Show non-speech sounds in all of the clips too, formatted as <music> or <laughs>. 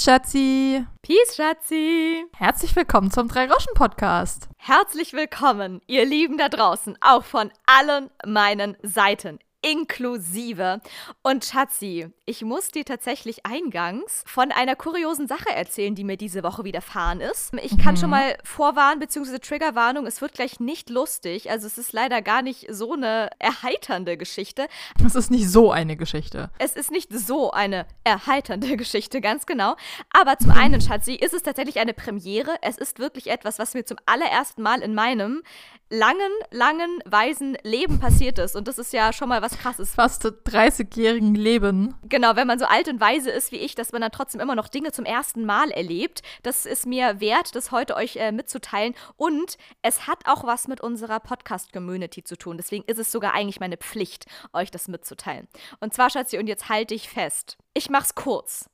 Peace, Schatzi. Peace, Schatzi. Herzlich willkommen zum Drei-Roschen-Podcast. Herzlich willkommen, ihr Lieben da draußen, auch von allen meinen Seiten inklusive. Und Schatzi, ich muss dir tatsächlich eingangs von einer kuriosen Sache erzählen, die mir diese Woche widerfahren ist. Ich kann mhm. schon mal vorwarnen, beziehungsweise Triggerwarnung, es wird gleich nicht lustig. Also es ist leider gar nicht so eine erheiternde Geschichte. Es ist nicht so eine Geschichte. Es ist nicht so eine erheiternde <laughs> Geschichte, ganz genau. Aber zum einen, <laughs> Schatzi, ist es tatsächlich eine Premiere. Es ist wirklich etwas, was mir zum allerersten Mal in meinem langen, langen, weisen Leben passiert ist. Und das ist ja schon mal was krasses. Fast 30-jährigen Leben. Genau, wenn man so alt und weise ist wie ich, dass man dann trotzdem immer noch Dinge zum ersten Mal erlebt. Das ist mir wert, das heute euch äh, mitzuteilen. Und es hat auch was mit unserer Podcast-Community zu tun. Deswegen ist es sogar eigentlich meine Pflicht, euch das mitzuteilen. Und zwar, Schatzi, und jetzt halte ich fest. Ich mach's kurz.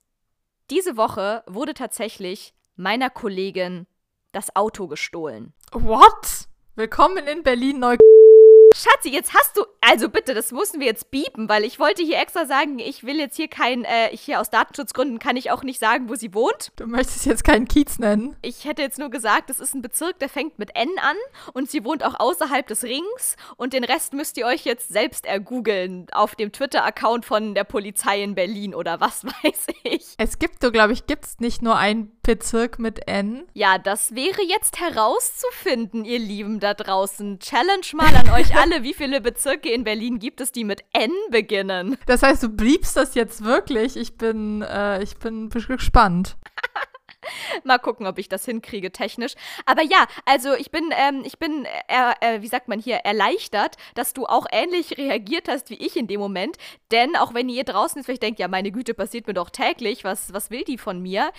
Diese Woche wurde tatsächlich meiner Kollegin das Auto gestohlen. What? Willkommen in Berlin Neu. Schatzi, jetzt hast du. Also bitte, das müssen wir jetzt biepen, weil ich wollte hier extra sagen, ich will jetzt hier kein. Äh, hier aus Datenschutzgründen kann ich auch nicht sagen, wo sie wohnt. Du möchtest jetzt keinen Kiez nennen. Ich hätte jetzt nur gesagt, das ist ein Bezirk, der fängt mit N an und sie wohnt auch außerhalb des Rings und den Rest müsst ihr euch jetzt selbst ergoogeln auf dem Twitter-Account von der Polizei in Berlin oder was <laughs> weiß ich. Es gibt, so glaube ich, gibt es nicht nur einen Bezirk mit N. Ja, das wäre jetzt herauszufinden, ihr Lieben da draußen. Challenge mal an euch <laughs> alle alle, wie viele Bezirke in Berlin gibt es, die mit N beginnen? Das heißt, du bliebst das jetzt wirklich? Ich bin, äh, ich bin gespannt. <laughs> <laughs> Mal gucken, ob ich das hinkriege technisch. Aber ja, also ich bin, ähm, ich bin, äh, äh, wie sagt man hier, erleichtert, dass du auch ähnlich reagiert hast wie ich in dem Moment. Denn auch wenn ihr draußen jetzt vielleicht denkt, ja, meine Güte, passiert mir doch täglich, was, was will die von mir?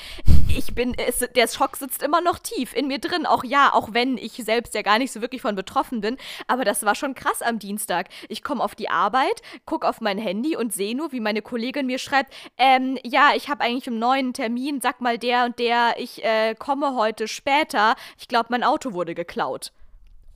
Ich bin, es, der Schock sitzt immer noch tief in mir drin. Auch ja, auch wenn ich selbst ja gar nicht so wirklich von betroffen bin. Aber das war schon krass am Dienstag. Ich komme auf die Arbeit, gucke auf mein Handy und sehe nur, wie meine Kollegin mir schreibt, ähm, ja, ich habe eigentlich einen neuen Termin, sag mal der und der ich äh, komme heute später. Ich glaube, mein Auto wurde geklaut.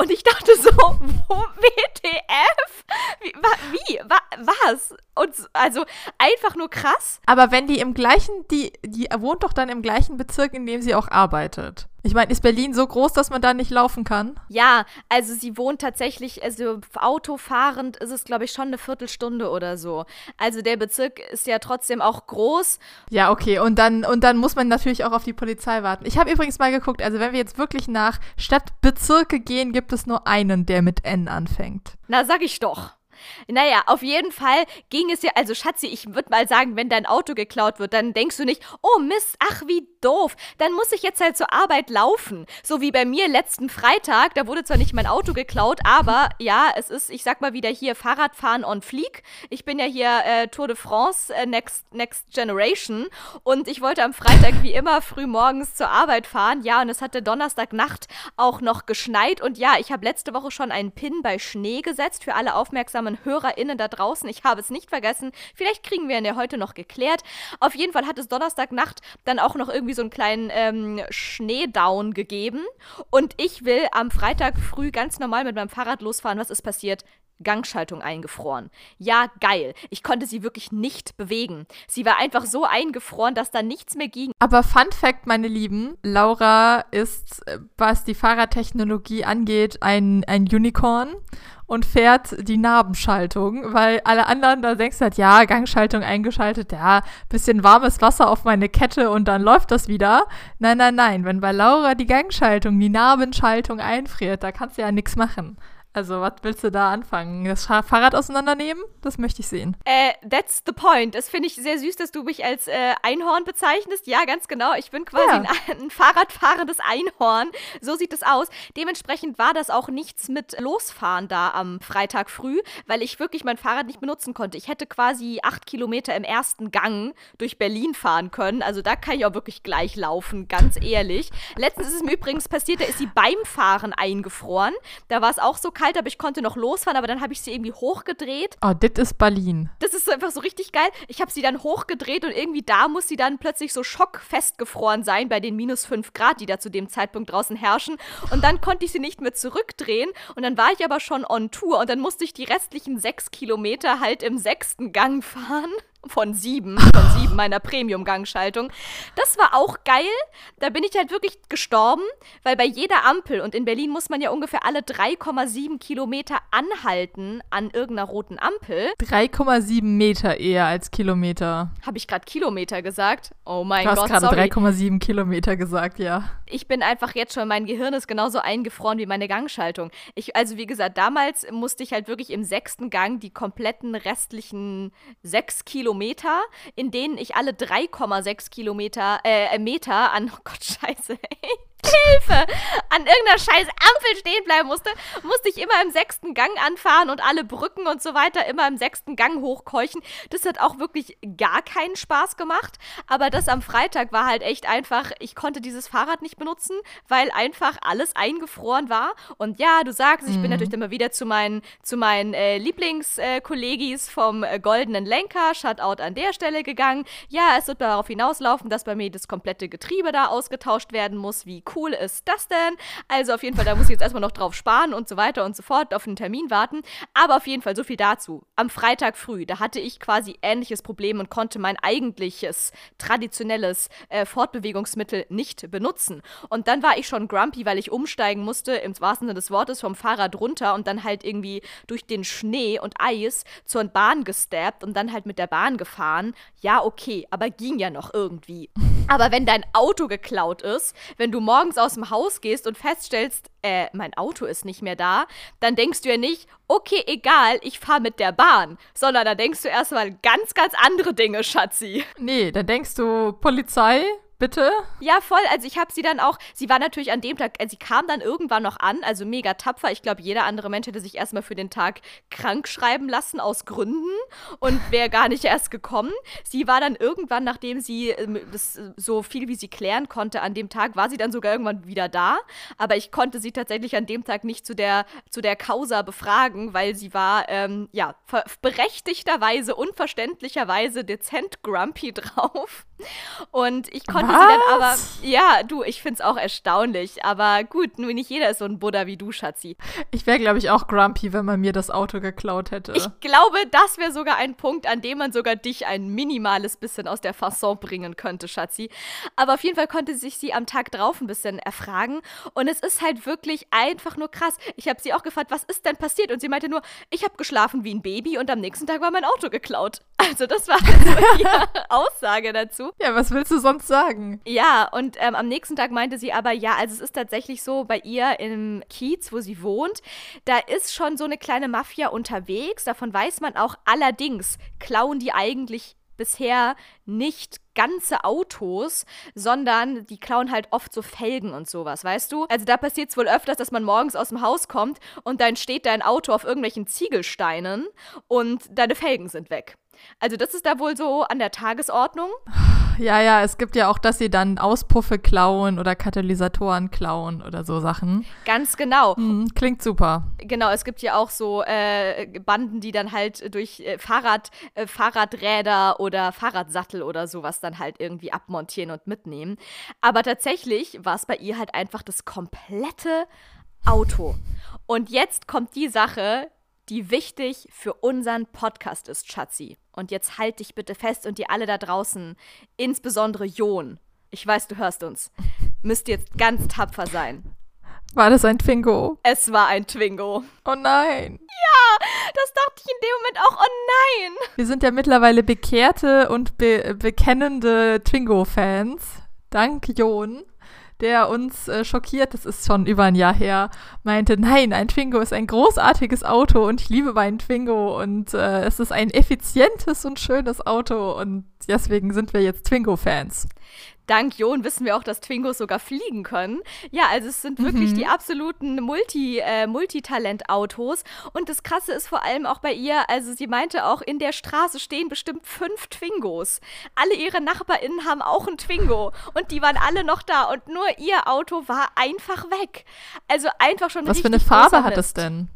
Und ich dachte so, <laughs> wo, WTF? Wie, wa, wie wa, was? Und also einfach nur krass. Aber wenn die im gleichen, die, die wohnt doch dann im gleichen Bezirk, in dem sie auch arbeitet. Ich meine, ist Berlin so groß, dass man da nicht laufen kann? Ja, also sie wohnt tatsächlich, also autofahrend ist es, glaube ich, schon eine Viertelstunde oder so. Also der Bezirk ist ja trotzdem auch groß. Ja, okay. Und dann, und dann muss man natürlich auch auf die Polizei warten. Ich habe übrigens mal geguckt, also wenn wir jetzt wirklich nach Stadtbezirke gehen, gibt es nur einen, der mit N anfängt. Na, sag ich doch. Naja, auf jeden Fall ging es ja, also Schatzi, ich würde mal sagen, wenn dein Auto geklaut wird, dann denkst du nicht, oh Mist, ach wie doof, dann muss ich jetzt halt zur Arbeit laufen. So wie bei mir letzten Freitag, da wurde zwar nicht mein Auto geklaut, aber ja, es ist, ich sag mal wieder hier Fahrradfahren on Fleek. Ich bin ja hier äh, Tour de France äh, Next, Next Generation und ich wollte am Freitag wie immer früh morgens zur Arbeit fahren. Ja, und es hatte Donnerstagnacht auch noch geschneit und ja, ich habe letzte Woche schon einen Pin bei Schnee gesetzt für alle aufmerksamen HörerInnen da draußen. Ich habe es nicht vergessen. Vielleicht kriegen wir ihn ja heute noch geklärt. Auf jeden Fall hat es Donnerstagnacht dann auch noch irgendwie so einen kleinen ähm, Schneedown gegeben. Und ich will am Freitag früh ganz normal mit meinem Fahrrad losfahren. Was ist passiert? Gangschaltung eingefroren. Ja, geil. Ich konnte sie wirklich nicht bewegen. Sie war einfach so eingefroren, dass da nichts mehr ging. Aber Fun Fact, meine Lieben, Laura ist, äh, was die Fahrradtechnologie angeht, ein, ein Unicorn und fährt die Nabenschaltung, weil alle anderen, da denkst du halt, ja, Gangschaltung eingeschaltet, ja, bisschen warmes Wasser auf meine Kette und dann läuft das wieder. Nein, nein, nein, wenn bei Laura die Gangschaltung, die Nabenschaltung einfriert, da kannst du ja nichts machen. Also, was willst du da anfangen? Das Fahrrad auseinandernehmen? Das möchte ich sehen. Äh, that's the point. Das finde ich sehr süß, dass du mich als äh, Einhorn bezeichnest. Ja, ganz genau. Ich bin quasi ja. ein, ein, Fahrradfahrendes Einhorn. So sieht es aus. Dementsprechend war das auch nichts mit Losfahren da am Freitag früh, weil ich wirklich mein Fahrrad nicht benutzen konnte. Ich hätte quasi acht Kilometer im ersten Gang durch Berlin fahren können. Also, da kann ich auch wirklich gleich laufen, ganz ehrlich. Letztens ist es mir übrigens passiert, da ist sie beim Fahren eingefroren. Da war es auch so kalt, aber ich konnte noch losfahren, aber dann habe ich sie irgendwie hochgedreht. Oh, das ist Berlin. Das ist einfach so richtig geil. Ich habe sie dann hochgedreht und irgendwie da muss sie dann plötzlich so schockfest gefroren sein bei den minus 5 Grad, die da zu dem Zeitpunkt draußen herrschen. Und dann konnte ich sie nicht mehr zurückdrehen und dann war ich aber schon on Tour und dann musste ich die restlichen sechs Kilometer halt im sechsten Gang fahren. Von sieben, von sieben meiner Premium-Gangschaltung. Das war auch geil. Da bin ich halt wirklich gestorben, weil bei jeder Ampel, und in Berlin muss man ja ungefähr alle 3,7 Kilometer anhalten an irgendeiner roten Ampel. 3,7 Meter eher als Kilometer. Habe ich gerade Kilometer gesagt? Oh mein Du Gott, hast gerade sorry. 3,7 Kilometer gesagt, ja. Ich bin einfach jetzt schon, mein Gehirn ist genauso eingefroren wie meine Gangschaltung. Ich, also wie gesagt, damals musste ich halt wirklich im sechsten Gang die kompletten restlichen sechs Kilometer, in denen ich alle 3,6 Kilometer, äh, Meter an, <laughs> oh Gott, scheiße, ey. Hilfe! An irgendeiner scheiß Ampel stehen bleiben musste, musste ich immer im sechsten Gang anfahren und alle Brücken und so weiter immer im sechsten Gang hochkeuchen. Das hat auch wirklich gar keinen Spaß gemacht. Aber das am Freitag war halt echt einfach, ich konnte dieses Fahrrad nicht benutzen, weil einfach alles eingefroren war. Und ja, du sagst, ich bin natürlich immer wieder zu meinen, zu meinen äh, Lieblingskollegis vom äh, Goldenen Lenker, Shutout an der Stelle gegangen. Ja, es wird darauf hinauslaufen, dass bei mir das komplette Getriebe da ausgetauscht werden muss. Wie cool ist das denn? Also auf jeden Fall, da muss ich jetzt erstmal noch drauf sparen und so weiter und so fort, auf den Termin warten. Aber auf jeden Fall, so viel dazu. Am Freitag früh, da hatte ich quasi ähnliches Problem und konnte mein eigentliches, traditionelles äh, Fortbewegungsmittel nicht benutzen. Und dann war ich schon grumpy, weil ich umsteigen musste, im wahrsten Sinne des Wortes, vom Fahrrad runter und dann halt irgendwie durch den Schnee und Eis zur Bahn gestappt und dann halt mit der Bahn gefahren. Ja, okay, aber ging ja noch irgendwie. Aber wenn dein Auto geklaut ist, wenn du morgens aus dem Haus gehst und feststellst, äh, mein Auto ist nicht mehr da, dann denkst du ja nicht, okay, egal, ich fahre mit der Bahn, sondern da denkst du erstmal ganz, ganz andere Dinge, Schatzi. Nee, dann denkst du, Polizei, bitte? Ja, voll. Also ich habe sie dann auch, sie war natürlich an dem Tag, äh, sie kam dann irgendwann noch an, also mega tapfer. Ich glaube, jeder andere Mensch hätte sich erstmal für den Tag krank schreiben lassen aus Gründen und <laughs> wäre gar nicht erst gekommen. Sie war dann irgendwann, nachdem sie ähm, das äh, so viel wie sie klären konnte an dem Tag, war sie dann sogar irgendwann wieder da. Aber ich konnte sie tatsächlich an dem Tag nicht zu der, zu der Causa befragen, weil sie war, ähm, ja, berechtigterweise, unverständlicherweise dezent grumpy <laughs> drauf. Und ich konnte sie dann aber, Was? ja, du, ich find's auch erstaunlich. Aber gut, nur nicht jeder ist so ein Buddha wie du, Schatzi. Ich wäre, glaube ich, auch grumpy, wenn man mir das Auto geklaut hätte. Ich glaube, das wäre sogar ein Punkt, an dem man sogar dich ein minimales bisschen aus der Fasson bringen könnte, Schatzi. Aber auf jeden Fall konnte sich sie am Tag drauf ein bisschen erfragen. Und es ist halt wirklich einfach nur krass. Ich habe sie auch gefragt, was ist denn passiert? Und sie meinte nur, ich habe geschlafen wie ein Baby und am nächsten Tag war mein Auto geklaut. Also das war also <laughs> ihre Aussage dazu. ja, was willst du sonst sagen? Ja, und ähm, am nächsten Tag meinte sie aber, ja, also es ist tatsächlich so, bei ihr im Kiez, wo sie wohnt, da ist schon so eine kleine Mafia unterwegs. Davon weiß man auch. Allerdings klauen die eigentlich bisher nicht ganze Autos, sondern die klauen halt oft so Felgen und sowas, weißt du? Also da passiert es wohl öfters, dass man morgens aus dem Haus kommt und dann steht dein Auto auf irgendwelchen Ziegelsteinen und deine Felgen sind weg. Also das ist da wohl so an der Tagesordnung. Ja, ja, es gibt ja auch, dass sie dann Auspuffe klauen oder Katalysatoren klauen oder so Sachen. Ganz genau. Hm, klingt super. Genau, es gibt ja auch so äh, Banden, die dann halt durch äh, Fahrrad, äh, Fahrradräder oder Fahrradsattel oder sowas dann halt irgendwie abmontieren und mitnehmen. Aber tatsächlich war es bei ihr halt einfach das komplette Auto. Und jetzt kommt die Sache, die wichtig für unseren Podcast ist, Schatzi. Und jetzt halt dich bitte fest und ihr alle da draußen, insbesondere Jon, ich weiß, du hörst uns, müsst jetzt ganz tapfer sein. War das ein Twingo? Es war ein Twingo. Oh nein. Das dachte ich in dem Moment auch, oh nein. Wir sind ja mittlerweile bekehrte und be bekennende Twingo-Fans. Dank Jon, der uns äh, schockiert, das ist schon über ein Jahr her, meinte, nein, ein Twingo ist ein großartiges Auto und ich liebe meinen Twingo und äh, es ist ein effizientes und schönes Auto und deswegen sind wir jetzt Twingo-Fans. Dank Jon wissen wir auch, dass Twingos sogar fliegen können. Ja, also es sind wirklich die absoluten Multi, äh, Multitalent-Autos. Und das Krasse ist vor allem auch bei ihr, also sie meinte auch, in der Straße stehen bestimmt fünf Twingos. Alle ihre NachbarInnen haben auch ein Twingo. Und die waren alle noch da. Und nur ihr Auto war einfach weg. Also einfach schon Was für eine Farbe hat es denn?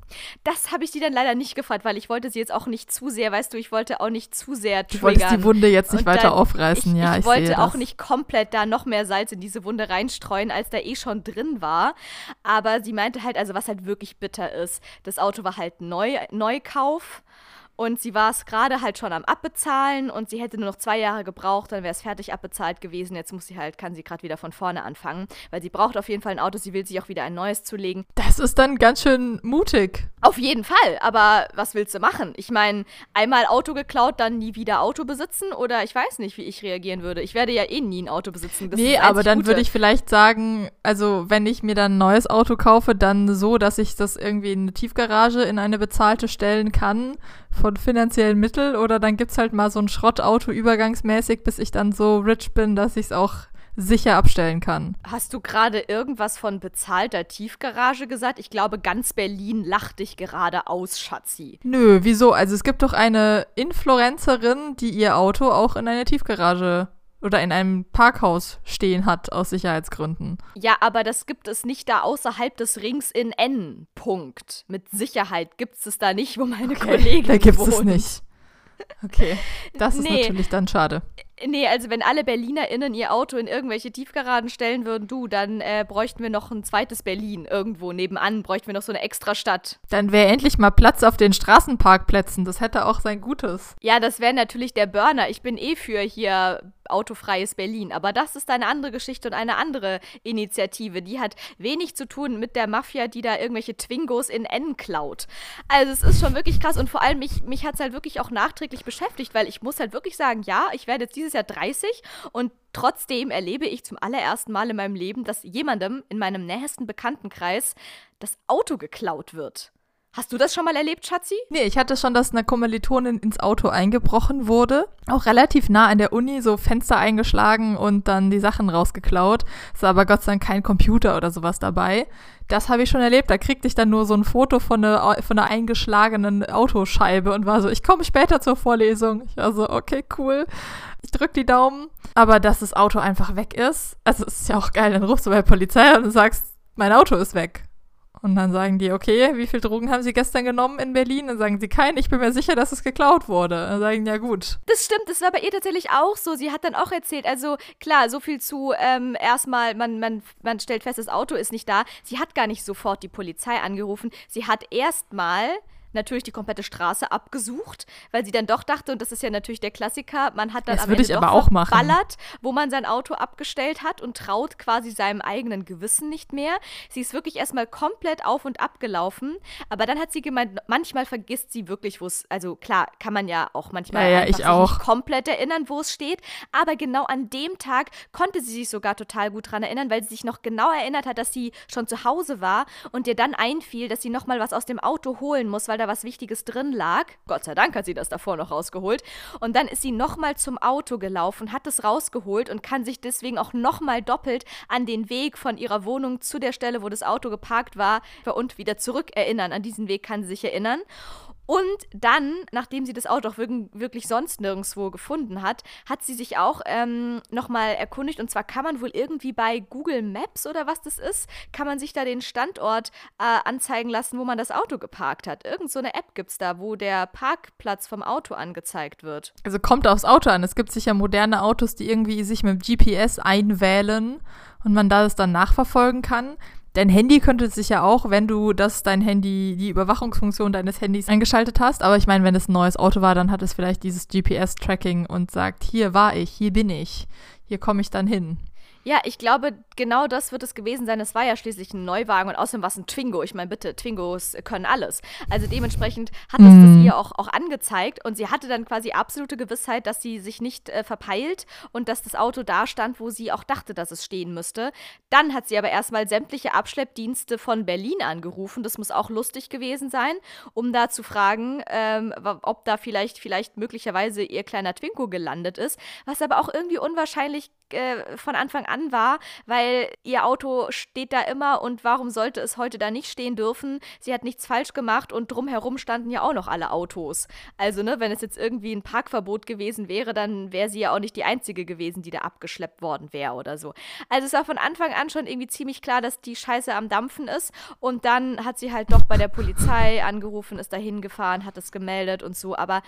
Das habe ich die dann leider nicht gefragt, weil ich wollte sie jetzt auch nicht zu sehr, weißt du, ich wollte auch nicht zu sehr Du wolltest die triggern. Wunde jetzt nicht Und weiter dann- aufreißen, ich, ja, ich, ich wollte auch das. nicht komplett da noch mehr Salz in diese Wunde reinstreuen, als da eh schon drin war. Aber sie meinte halt, also was halt wirklich bitter ist, das Auto war halt neu, Neukauf. Und sie war es gerade halt schon am Abbezahlen und sie hätte nur noch zwei Jahre gebraucht, dann wäre es fertig abbezahlt gewesen. Jetzt muss sie halt, kann sie gerade wieder von vorne anfangen, weil sie braucht auf jeden Fall ein Auto, sie will sich auch wieder ein neues zulegen. Das ist dann ganz schön mutig. Auf jeden Fall, aber was willst du machen? Ich meine, einmal Auto geklaut, dann nie wieder Auto besitzen oder ich weiß nicht, wie ich reagieren würde. Ich werde ja eh nie ein Auto besitzen. Das nee, aber dann würde ich vielleicht sagen, also wenn ich mir dann ein neues Auto kaufe, dann so, dass ich das irgendwie in eine Tiefgarage in eine bezahlte stellen kann von finanziellen Mitteln oder dann gibt es halt mal so ein Schrottauto übergangsmäßig, bis ich dann so rich bin, dass ich es auch sicher abstellen kann. Hast du gerade irgendwas von bezahlter Tiefgarage gesagt? Ich glaube, ganz Berlin lacht dich gerade aus, Schatzi. Nö, wieso? Also es gibt doch eine Influencerin, die ihr Auto auch in eine Tiefgarage oder in einem Parkhaus stehen hat aus Sicherheitsgründen. Ja, aber das gibt es nicht da außerhalb des Rings in N. Punkt. Mit Sicherheit gibt es es da nicht, wo meine okay, Kollegin Da gibt es nicht. Okay, das ist nee. natürlich dann schade. Nee, also wenn alle BerlinerInnen ihr Auto in irgendwelche Tiefgaragen stellen würden, du, dann äh, bräuchten wir noch ein zweites Berlin irgendwo nebenan, bräuchten wir noch so eine extra Stadt. Dann wäre endlich mal Platz auf den Straßenparkplätzen. Das hätte auch sein Gutes. Ja, das wäre natürlich der Burner. Ich bin eh für hier autofreies Berlin. Aber das ist eine andere Geschichte und eine andere Initiative. Die hat wenig zu tun mit der Mafia, die da irgendwelche Twingos in N klaut. Also es ist schon wirklich krass und vor allem mich, mich hat es halt wirklich auch nachträglich beschäftigt, weil ich muss halt wirklich sagen, ja, ich werde jetzt dieses Jahr 30 und trotzdem erlebe ich zum allerersten Mal in meinem Leben, dass jemandem in meinem nähesten Bekanntenkreis das Auto geklaut wird. Hast du das schon mal erlebt, Schatzi? Nee, ich hatte schon, dass eine Kommilitonin ins Auto eingebrochen wurde. Auch relativ nah an der Uni, so Fenster eingeschlagen und dann die Sachen rausgeklaut. Ist aber Gott sei Dank kein Computer oder sowas dabei. Das habe ich schon erlebt. Da kriegte ich dann nur so ein Foto von einer, von einer eingeschlagenen Autoscheibe und war so, ich komme später zur Vorlesung. Ich war so, okay, cool. Ich drück die Daumen. Aber dass das Auto einfach weg ist, also es ist ja auch geil, dann rufst du bei der Polizei und sagst, mein Auto ist weg. Und dann sagen die, okay, wie viel Drogen haben sie gestern genommen in Berlin? Dann sagen sie, kein, ich bin mir sicher, dass es geklaut wurde. Dann sagen, ja gut. Das stimmt, das war bei ihr tatsächlich auch so. Sie hat dann auch erzählt, also klar, so viel zu ähm, erstmal, man, man, man stellt fest, das Auto ist nicht da. Sie hat gar nicht sofort die Polizei angerufen. Sie hat erstmal natürlich die komplette Straße abgesucht, weil sie dann doch dachte, und das ist ja natürlich der Klassiker, man hat dann das am Ende ich aber auch machen. ballert, wo man sein Auto abgestellt hat und traut quasi seinem eigenen Gewissen nicht mehr. Sie ist wirklich erstmal komplett auf und ab gelaufen, aber dann hat sie gemeint, manchmal vergisst sie wirklich, wo es, also klar, kann man ja auch manchmal ja, ja, nicht komplett erinnern, wo es steht, aber genau an dem Tag konnte sie sich sogar total gut dran erinnern, weil sie sich noch genau erinnert hat, dass sie schon zu Hause war und ihr dann einfiel, dass sie nochmal was aus dem Auto holen muss, weil da was Wichtiges drin lag. Gott sei Dank hat sie das davor noch rausgeholt. Und dann ist sie nochmal zum Auto gelaufen, hat es rausgeholt und kann sich deswegen auch nochmal doppelt an den Weg von ihrer Wohnung zu der Stelle, wo das Auto geparkt war, und wieder zurück erinnern. An diesen Weg kann sie sich erinnern. Und dann, nachdem sie das Auto auch wirklich sonst nirgendwo gefunden hat, hat sie sich auch ähm, nochmal erkundigt. Und zwar kann man wohl irgendwie bei Google Maps oder was das ist, kann man sich da den Standort äh, anzeigen lassen, wo man das Auto geparkt hat. Irgend so eine App gibt es da, wo der Parkplatz vom Auto angezeigt wird. Also kommt aufs Auto an. Es gibt sicher moderne Autos, die irgendwie sich mit GPS einwählen und man das dann nachverfolgen kann. Dein Handy könnte sich ja auch, wenn du das dein Handy, die Überwachungsfunktion deines Handys eingeschaltet hast. Aber ich meine, wenn es ein neues Auto war, dann hat es vielleicht dieses GPS-Tracking und sagt, hier war ich, hier bin ich, hier komme ich dann hin. Ja, ich glaube, genau das wird es gewesen sein. Es war ja schließlich ein Neuwagen und außerdem war es ein Twingo. Ich meine, bitte, Twingos können alles. Also dementsprechend hat es mhm. das ihr auch, auch angezeigt und sie hatte dann quasi absolute Gewissheit, dass sie sich nicht äh, verpeilt und dass das Auto da stand, wo sie auch dachte, dass es stehen müsste. Dann hat sie aber erstmal sämtliche Abschleppdienste von Berlin angerufen. Das muss auch lustig gewesen sein, um da zu fragen, ähm, ob da vielleicht, vielleicht möglicherweise ihr kleiner Twingo gelandet ist. Was aber auch irgendwie unwahrscheinlich äh, von Anfang an war, weil ihr Auto steht da immer und warum sollte es heute da nicht stehen dürfen? Sie hat nichts falsch gemacht und drumherum standen ja auch noch alle Autos. Also, ne, wenn es jetzt irgendwie ein Parkverbot gewesen wäre, dann wäre sie ja auch nicht die einzige gewesen, die da abgeschleppt worden wäre oder so. Also es war von Anfang an schon irgendwie ziemlich klar, dass die Scheiße am Dampfen ist und dann hat sie halt doch bei der Polizei angerufen, ist da hingefahren, hat es gemeldet und so, aber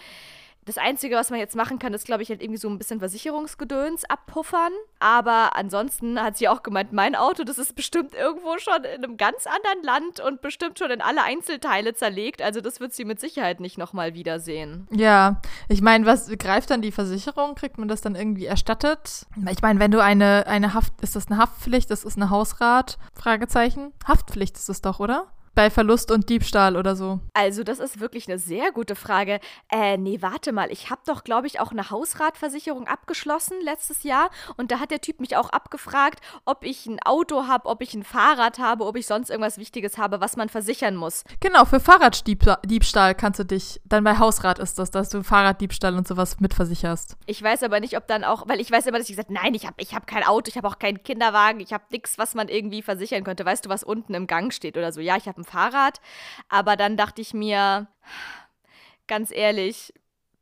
Das Einzige, was man jetzt machen kann, ist, glaube ich, halt irgendwie so ein bisschen Versicherungsgedöns abpuffern. Aber ansonsten hat sie auch gemeint, mein Auto, das ist bestimmt irgendwo schon in einem ganz anderen Land und bestimmt schon in alle Einzelteile zerlegt. Also das wird sie mit Sicherheit nicht nochmal wiedersehen. Ja, ich meine, was greift dann die Versicherung? Kriegt man das dann irgendwie erstattet? Ich meine, wenn du eine, eine Haft, ist das eine Haftpflicht? Das ist eine Hausrat? Fragezeichen. Haftpflicht ist es doch, oder? Bei Verlust und Diebstahl oder so? Also, das ist wirklich eine sehr gute Frage. Äh, nee, warte mal. Ich habe doch, glaube ich, auch eine Hausratversicherung abgeschlossen letztes Jahr. Und da hat der Typ mich auch abgefragt, ob ich ein Auto habe, ob ich ein Fahrrad habe, ob ich sonst irgendwas Wichtiges habe, was man versichern muss. Genau, für Fahrraddiebstahl kannst du dich, dann bei Hausrat ist das, dass du Fahrraddiebstahl und sowas mitversicherst. Ich weiß aber nicht, ob dann auch, weil ich weiß immer, dass ich gesagt nein, ich habe ich hab kein Auto, ich habe auch keinen Kinderwagen, ich habe nichts, was man irgendwie versichern könnte. Weißt du, was unten im Gang steht oder so? Ja, ich habe ein Fahrrad. Aber dann dachte ich mir, ganz ehrlich,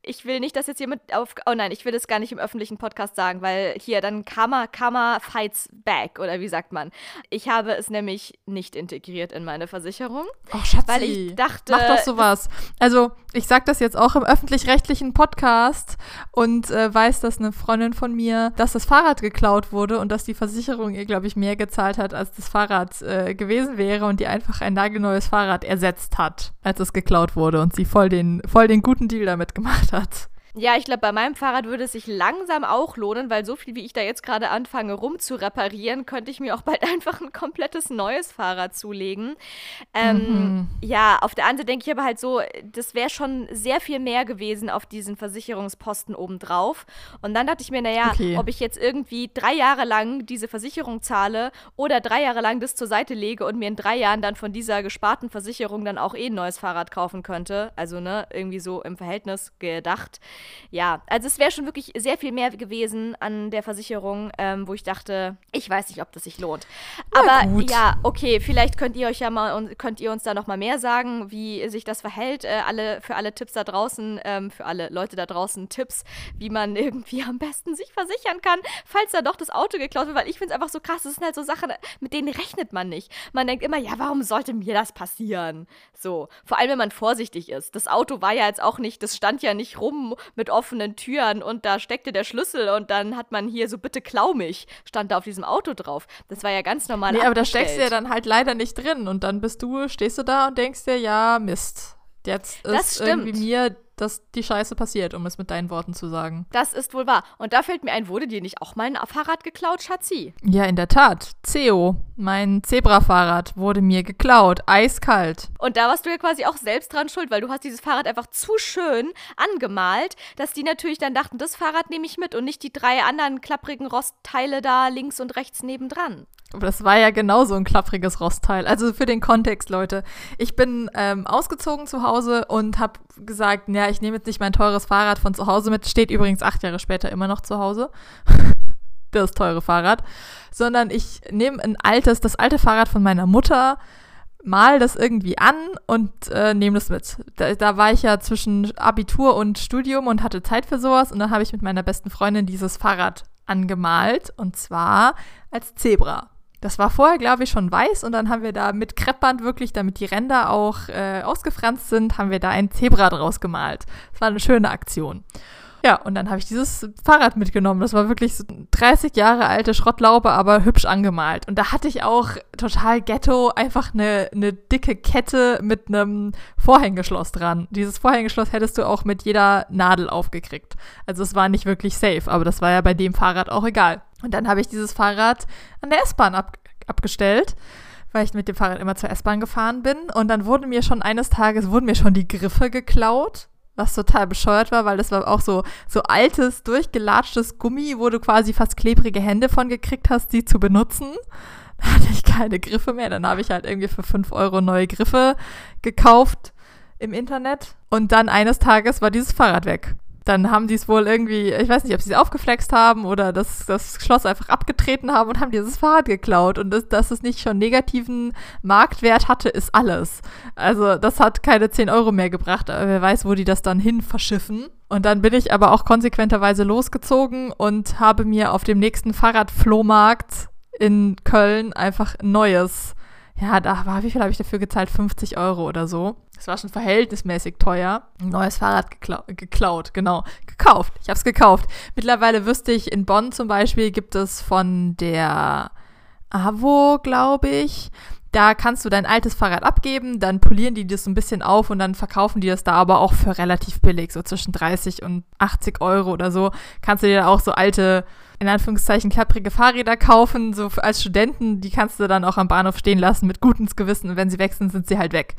ich will nicht, dass jetzt jemand auf. Oh nein, ich will das gar nicht im öffentlichen Podcast sagen, weil hier dann Karma, Karma fights back oder wie sagt man? Ich habe es nämlich nicht integriert in meine Versicherung. Ach, Schatzi, weil ich dachte. Mach doch sowas. Also, ich sag das jetzt auch im öffentlich-rechtlichen Podcast und äh, weiß, dass eine Freundin von mir, dass das Fahrrad geklaut wurde und dass die Versicherung ihr, glaube ich, mehr gezahlt hat, als das Fahrrad äh, gewesen wäre und die einfach ein nagelneues Fahrrad ersetzt hat, als es geklaut wurde und sie voll den, voll den guten Deal damit gemacht hat hat. Ja, ich glaube, bei meinem Fahrrad würde es sich langsam auch lohnen, weil so viel, wie ich da jetzt gerade anfange rum zu reparieren, könnte ich mir auch bald <laughs> einfach ein komplettes neues Fahrrad zulegen. Ähm, mhm. Ja, auf der anderen Seite denke ich aber halt so, das wäre schon sehr viel mehr gewesen auf diesen Versicherungsposten obendrauf. Und dann dachte ich mir, naja, okay. ob ich jetzt irgendwie drei Jahre lang diese Versicherung zahle oder drei Jahre lang das zur Seite lege und mir in drei Jahren dann von dieser gesparten Versicherung dann auch eh ein neues Fahrrad kaufen könnte. Also, ne, irgendwie so im Verhältnis gedacht ja, also es wäre schon wirklich sehr viel mehr gewesen an der Versicherung, ähm, wo ich dachte, ich weiß nicht, ob das sich lohnt. Aber ja, okay, vielleicht könnt ihr euch ja mal und könnt ihr uns da noch mal mehr sagen, wie sich das verhält. Äh, alle für alle Tipps da draußen, ähm, für alle Leute da draußen Tipps, wie man <laughs> irgendwie am besten sich versichern kann, falls da doch das Auto geklaut wird, weil ich finde es einfach so krass. Das sind halt so Sachen, mit denen rechnet man nicht. Man denkt immer, ja, warum sollte mir das passieren? So, vor allem wenn man vorsichtig ist. Das Auto war ja jetzt auch nicht, das stand ja nicht rum mit offenen Türen und da steckte der Schlüssel und dann hat man hier so bitte klau mich, stand da auf diesem Auto drauf. Das war ja ganz normal. Nee, aber da steckst du ja dann halt leider nicht drin und dann bist du, stehst du da und denkst dir, ja, Mist. Jetzt ist irgendwie mir dass die Scheiße passiert, um es mit deinen Worten zu sagen. Das ist wohl wahr. Und da fällt mir ein, wurde dir nicht auch mal ein Fahrrad geklaut, Schatzi? Ja, in der Tat. Ceo, mein Zebra-Fahrrad, wurde mir geklaut. Eiskalt. Und da warst du ja quasi auch selbst dran schuld, weil du hast dieses Fahrrad einfach zu schön angemalt, dass die natürlich dann dachten, das Fahrrad nehme ich mit und nicht die drei anderen klapprigen Rostteile da links und rechts nebendran. Aber das war ja genauso ein klappriges Rostteil. Also für den Kontext, Leute. Ich bin ähm, ausgezogen zu Hause und habe gesagt, ja, ich nehme jetzt nicht mein teures Fahrrad von zu Hause mit. Steht übrigens acht Jahre später immer noch zu Hause. <laughs> das teure Fahrrad. Sondern ich nehme ein altes, das alte Fahrrad von meiner Mutter, mal das irgendwie an und äh, nehme das mit. Da, da, war ich ja zwischen Abitur und Studium und hatte Zeit für sowas. Und dann habe ich mit meiner besten Freundin dieses Fahrrad angemalt. Und zwar als Zebra. Das war vorher, glaube ich, schon weiß und dann haben wir da mit Kreppband wirklich, damit die Ränder auch äh, ausgefranst sind, haben wir da ein Zebra draus gemalt. Das war eine schöne Aktion. Ja, und dann habe ich dieses Fahrrad mitgenommen. Das war wirklich so 30 Jahre alte Schrottlaube, aber hübsch angemalt. Und da hatte ich auch total Ghetto einfach eine, eine dicke Kette mit einem Vorhängeschloss dran. Dieses Vorhängeschloss hättest du auch mit jeder Nadel aufgekriegt. Also es war nicht wirklich safe, aber das war ja bei dem Fahrrad auch egal. Und dann habe ich dieses Fahrrad an der S-Bahn ab abgestellt, weil ich mit dem Fahrrad immer zur S-Bahn gefahren bin. Und dann wurden mir schon eines Tages, wurden mir schon die Griffe geklaut, was total bescheuert war, weil das war auch so, so altes, durchgelatschtes Gummi, wo du quasi fast klebrige Hände von gekriegt hast, die zu benutzen. <laughs> Da hatte ich keine Griffe mehr. Dann habe ich halt irgendwie für 5 Euro neue Griffe gekauft im Internet. Und dann eines Tages war dieses Fahrrad weg dann haben die es wohl irgendwie, ich weiß nicht, ob sie es aufgeflext haben oder das, das Schloss einfach abgetreten haben und haben dieses Fahrrad geklaut. Und das, dass es nicht schon negativen Marktwert hatte, ist alles. Also das hat keine 10 Euro mehr gebracht, aber wer weiß, wo die das dann hin verschiffen. Und dann bin ich aber auch konsequenterweise losgezogen und habe mir auf dem nächsten Fahrradflohmarkt in Köln einfach ein neues ja, da war, wie viel habe ich dafür gezahlt? 50 Euro oder so. Das war schon verhältnismäßig teuer. Ein neues Fahrrad geklau geklaut, genau. Gekauft. Ich habe es gekauft. Mittlerweile wüsste ich, in Bonn zum Beispiel gibt es von der AWO, glaube ich, da kannst du dein altes Fahrrad abgeben, dann polieren die das ein bisschen auf und dann verkaufen die das da aber auch für relativ billig, so zwischen 30 und 80 Euro oder so. Kannst du dir auch so alte, in Anführungszeichen, klapprige Fahrräder kaufen, so als Studenten, die kannst du dann auch am Bahnhof stehen lassen mit gutem Gewissen und wenn sie weg sind, sind sie halt weg.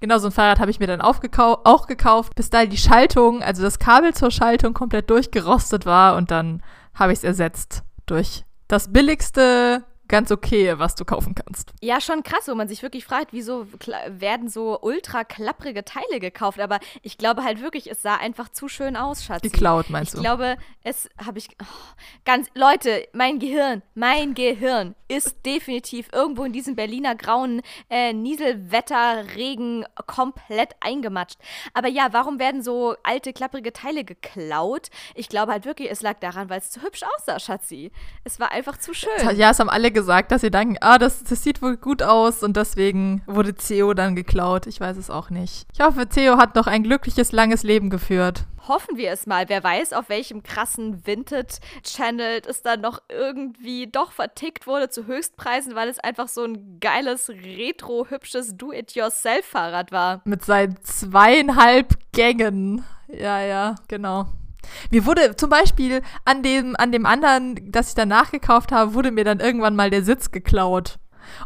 Genau so ein Fahrrad habe ich mir dann auch gekauft, bis da die Schaltung, also das Kabel zur Schaltung komplett durchgerostet war und dann habe ich es ersetzt durch das billigste ganz okay, was du kaufen kannst. Ja, schon krass, wo man sich wirklich fragt, wieso werden so ultra klapprige Teile gekauft. Aber ich glaube halt wirklich, es sah einfach zu schön aus, Schatz. Geklaut, meinst ich du? Ich glaube, es habe ich. Oh, ganz. Leute, mein Gehirn, mein Gehirn ist definitiv irgendwo in diesem Berliner grauen äh, Nieselwetterregen komplett eingematscht. Aber ja, warum werden so alte, klapprige Teile geklaut? Ich glaube halt wirklich, es lag daran, weil es zu hübsch aussah, Schatzi. Es war einfach zu schön. Ja, es haben alle gesagt gesagt, dass sie denken, ah, das, das sieht wohl gut aus und deswegen wurde Theo dann geklaut. Ich weiß es auch nicht. Ich hoffe, Theo hat noch ein glückliches, langes Leben geführt. Hoffen wir es mal. Wer weiß, auf welchem krassen Vintage-Channel es dann noch irgendwie doch vertickt wurde zu Höchstpreisen, weil es einfach so ein geiles, retro-hübsches Do-it-yourself-Fahrrad war. Mit seinen zweieinhalb Gängen. Ja, ja, genau. Mir wurde zum Beispiel an dem, an dem anderen, das ich danach gekauft habe, wurde mir dann irgendwann mal der Sitz geklaut.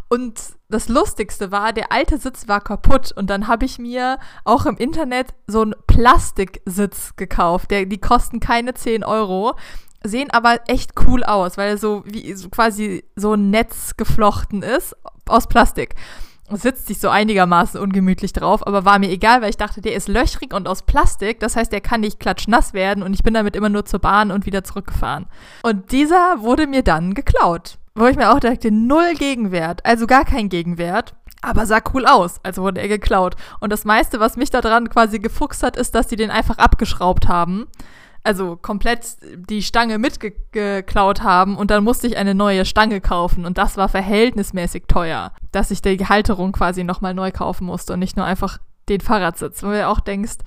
Und das Lustigste war, der alte Sitz war kaputt und dann habe ich mir auch im Internet so einen Plastiksitz gekauft. Der, die kosten keine 10 Euro, sehen aber echt cool aus, weil er so wie so quasi so ein Netz geflochten ist aus Plastik sitzt sich so einigermaßen ungemütlich drauf, aber war mir egal, weil ich dachte, der ist löchrig und aus Plastik, das heißt, der kann nicht klatschnass werden und ich bin damit immer nur zur Bahn und wieder zurückgefahren. Und dieser wurde mir dann geklaut, wo ich mir auch dachte, null Gegenwert, also gar kein Gegenwert. Aber sah cool aus, also wurde er geklaut. Und das meiste, was mich daran quasi gefuchst hat, ist, dass die den einfach abgeschraubt haben also komplett die Stange mitgeklaut haben und dann musste ich eine neue Stange kaufen und das war verhältnismäßig teuer, dass ich die Halterung quasi nochmal neu kaufen musste und nicht nur einfach den Fahrradsitz. Wo du auch denkst,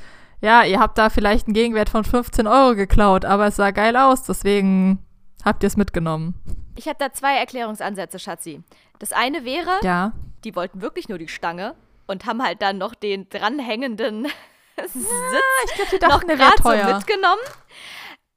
ja, ihr habt da vielleicht einen Gegenwert von 15 Euro geklaut, aber es sah geil aus, deswegen habt ihr es mitgenommen. Ich habe da zwei Erklärungsansätze, Schatzi. Das eine wäre, ja. die wollten wirklich nur die Stange und haben halt dann noch den dranhängenden <laughs> Sitz ja, ich glaub, noch gerade so mitgenommen.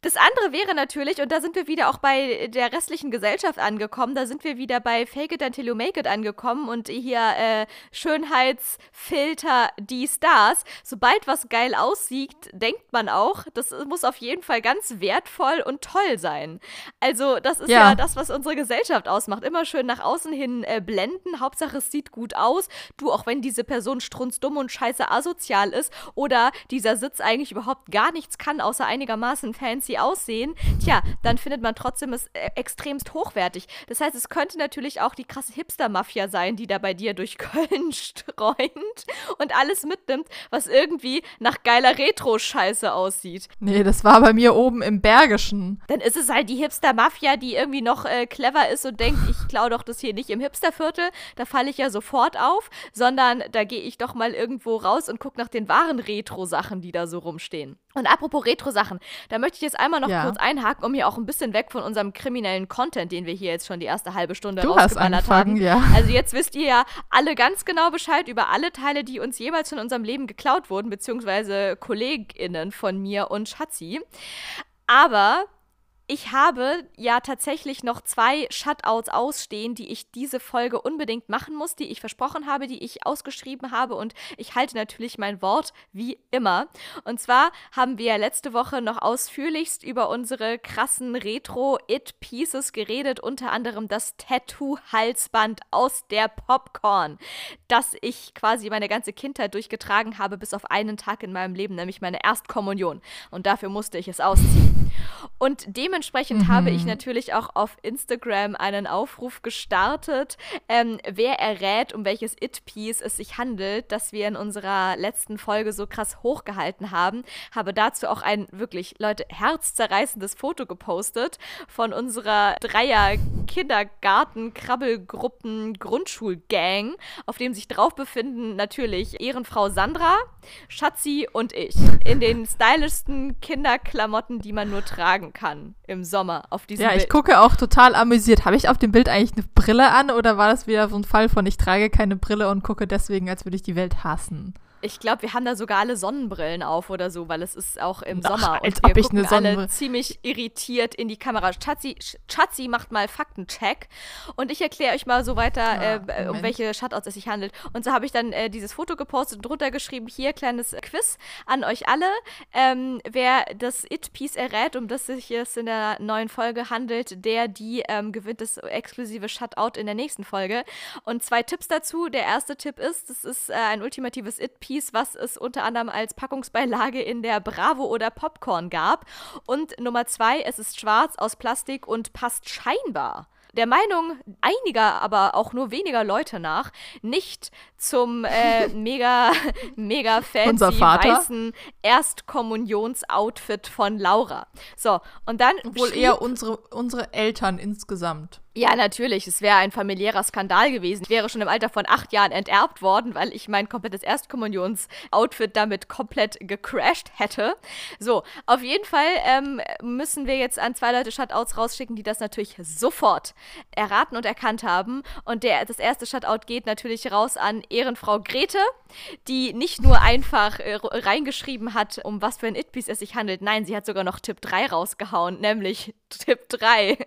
Das andere wäre natürlich, und da sind wir wieder auch bei der restlichen Gesellschaft angekommen, da sind wir wieder bei Fake it until you make it angekommen und hier äh, Schönheitsfilter, die Stars. Sobald was geil aussieht, denkt man auch, das muss auf jeden Fall ganz wertvoll und toll sein. Also, das ist ja, ja das, was unsere Gesellschaft ausmacht. Immer schön nach außen hin äh, blenden. Hauptsache, es sieht gut aus. Du, auch wenn diese Person strunzdumm und scheiße asozial ist oder dieser Sitz eigentlich überhaupt gar nichts kann, außer einigermaßen fancy sie aussehen, tja, dann findet man trotzdem es äh, extremst hochwertig. Das heißt, es könnte natürlich auch die krasse Hipster-Mafia sein, die da bei dir durch <laughs> Köln streunt und alles mitnimmt, was irgendwie nach geiler Retro-Scheiße aussieht. Nee, das war bei mir oben im Bergischen. Dann ist es halt die Hipster-Mafia, die irgendwie noch äh, clever ist und denkt, ich klaue doch das hier nicht im Hipsterviertel, da falle ich ja sofort auf, sondern da gehe ich doch mal irgendwo raus und gucke nach den wahren Retro-Sachen, die da so rumstehen. Und apropos Retro-Sachen, da möchte ich jetzt einmal noch ja. kurz einhaken, um hier auch ein bisschen weg von unserem kriminellen Content, den wir hier jetzt schon die erste halbe Stunde du rausgeballert haben. Ja. Also jetzt wisst ihr ja alle ganz genau Bescheid über alle Teile, die uns jeweils von unserem Leben geklaut wurden, beziehungsweise KollegInnen von mir und Schatzi. Aber ich habe ja tatsächlich noch zwei Shutouts ausstehen, die ich diese Folge unbedingt machen muss, die ich versprochen habe, die ich ausgeschrieben habe und ich halte natürlich mein Wort wie immer. Und zwar haben wir letzte Woche noch ausführlichst über unsere krassen Retro-It-Pieces geredet, unter anderem das Tattoo-Halsband aus der Popcorn, das ich quasi meine ganze Kindheit durchgetragen habe, bis auf einen Tag in meinem Leben, nämlich meine Erstkommunion. Und dafür musste ich es ausziehen. Und dementsprechend dementsprechend mhm. habe ich natürlich auch auf Instagram einen Aufruf gestartet, ähm, wer errät, um welches It-Piece es sich handelt, das wir in unserer letzten Folge so krass hochgehalten haben. Habe dazu auch ein wirklich, Leute, herzzerreißendes Foto gepostet von unserer Dreier-Kindergarten-Krabbelgruppen-Grundschulgang, auf dem sich drauf befinden natürlich Ehrenfrau Sandra, Schatzi und ich in den stylischsten Kinderklamotten, die man nur tragen kann im Sommer auf diesem Ja, Bild. ich gucke auch total amüsiert. Habe ich auf dem Bild eigentlich eine Brille an oder war das wieder so ein Fall von ich trage keine Brille und gucke deswegen, als würde ich die Welt hassen? Ich glaube, wir haben da sogar alle Sonnenbrillen auf oder so, weil es ist auch im Ach, Sommer. als und wir ob ich gucken alle ziemlich irritiert in die Kamera. Schatzi, Sch- Schatzi macht mal Faktencheck und ich erkläre euch mal so weiter, Ja, äh, um Moment. welche Shutouts es sich handelt. Und so habe ich dann äh, dieses Foto gepostet und drunter geschrieben, hier kleines Quiz an euch alle. Ähm, wer das It-Piece errät, um das sich es in der neuen Folge handelt, der, die ähm, gewinnt das exklusive Shutout in der nächsten Folge. Und zwei Tipps dazu. Der erste Tipp ist, es ist äh, ein ultimatives It-Piece, was es unter anderem als Packungsbeilage in der Bravo oder Popcorn gab. Und Nummer zwei, es ist schwarz aus Plastik und passt scheinbar der Meinung einiger, aber auch nur weniger Leute nach, nicht zum äh, <laughs> mega, mega fancy weißen Erstkommunionsoutfit von Laura. So, und dann Wohl eher unsere, unsere Eltern insgesamt. Ja, natürlich. Es wäre ein familiärer Skandal gewesen. Ich wäre schon im Alter von acht Jahren enterbt worden, weil ich mein komplettes Erstkommunions-Outfit damit komplett gecrashed hätte. So, auf jeden Fall ähm, müssen wir jetzt an zwei Leute Shutouts rausschicken, die das natürlich sofort erraten und erkannt haben. Und der, das erste Shutout geht natürlich raus an Ehrenfrau Grete, die nicht nur einfach äh, reingeschrieben hat, um was für ein It-Piece es sich handelt. Nein, sie hat sogar noch Tipp 3 rausgehauen, nämlich Tipp 3.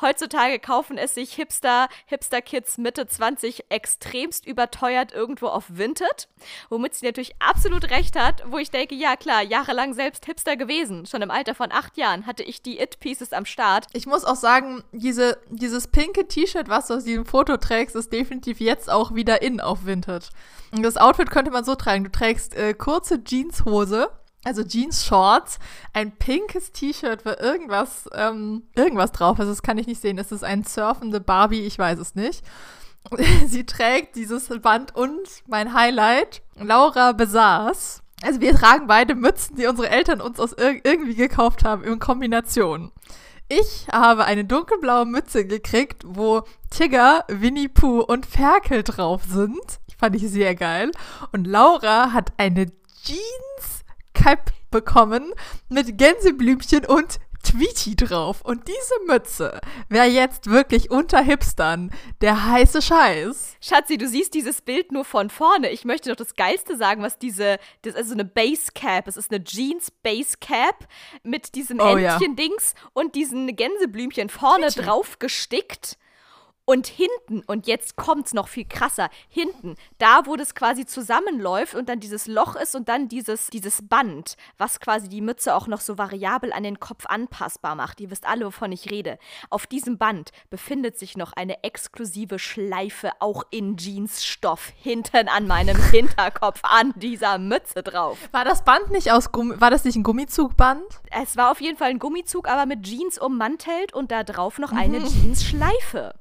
Heutzutage kaufen es sich Hipster, Hipster-Kids Mitte 20 extremst überteuert irgendwo auf Vinted, womit sie natürlich absolut recht hat, wo ich denke, ja klar, jahrelang selbst Hipster gewesen. Schon im Alter von acht Jahren hatte ich die It-Pieces am Start. Ich muss auch sagen, diese, dieses pinke T-Shirt, was du aus diesem Foto trägst, ist definitiv jetzt auch wieder in auf Vintage. Und das Outfit könnte man so tragen. Du trägst äh, kurze Jeanshose, also Jeans-Shorts, ein pinkes T-Shirt, wo irgendwas, ähm, irgendwas drauf ist. Das kann ich nicht sehen. Ist es ein surfende Barbie? Ich weiß es nicht. <laughs> Sie trägt dieses Band und mein Highlight, Laura besaß. Also wir tragen beide Mützen, die unsere Eltern uns aus ir irgendwie gekauft haben, in Kombination. Ich habe eine dunkelblaue Mütze gekriegt, wo Tigger, Winnie Pooh und Ferkel drauf sind. Fand ich sehr geil. Und Laura hat eine Jeans-Cap bekommen mit Gänseblümchen und Tweety drauf. Und diese Mütze wäre jetzt wirklich unter Hipstern der heiße Scheiß. Schatzi, du siehst dieses Bild nur von vorne. Ich möchte noch das Geilste sagen, was diese, das ist also eine Basecap. Es ist eine Jeans Basecap mit diesem Oh ja. Entchen-Dings und diesen Gänseblümchen vorne Tweety. drauf gestickt. Und hinten, und jetzt kommt's noch viel krasser, hinten, da wo das quasi zusammenläuft und dann dieses Loch ist und dann dieses, dieses Band, was quasi die Mütze auch noch so variabel an den Kopf anpassbar macht. Ihr wisst alle, wovon ich rede. Auf diesem Band befindet sich noch eine exklusive Schleife, auch in Jeansstoff, hinten an meinem <laughs> Hinterkopf, an dieser Mütze drauf. War das Band nicht aus Gummi, war das nicht ein Gummizugband? Es war auf jeden Fall ein Gummizug, aber mit Jeans ummantelt und da drauf noch eine Jeansschleife.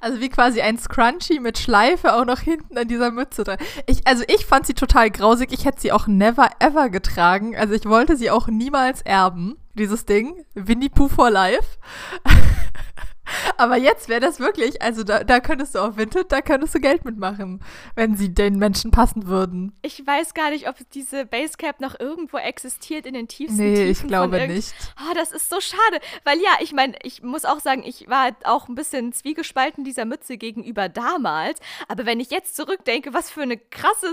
Also wie quasi ein Scrunchie mit Schleife auch noch hinten an dieser Mütze dran. Ich, also ich fand sie total grausig. Ich hätte sie auch never ever getragen. Also ich wollte sie auch niemals erben. Dieses Ding. Winnie Pooh for Life. <laughs> Aber jetzt wäre das wirklich, also da, da könntest du auf Vinted, da könntest du Geld mitmachen, wenn sie den Menschen passen würden. Ich weiß gar nicht, ob diese Basecap noch irgendwo existiert in den tiefsten Nee, Tiefen ich glaube nicht. Ah, das ist so schade, weil ja, ich meine, ich muss auch sagen, ich war auch ein bisschen zwiegespalten dieser Mütze gegenüber damals, aber wenn ich jetzt zurückdenke, was für eine krasse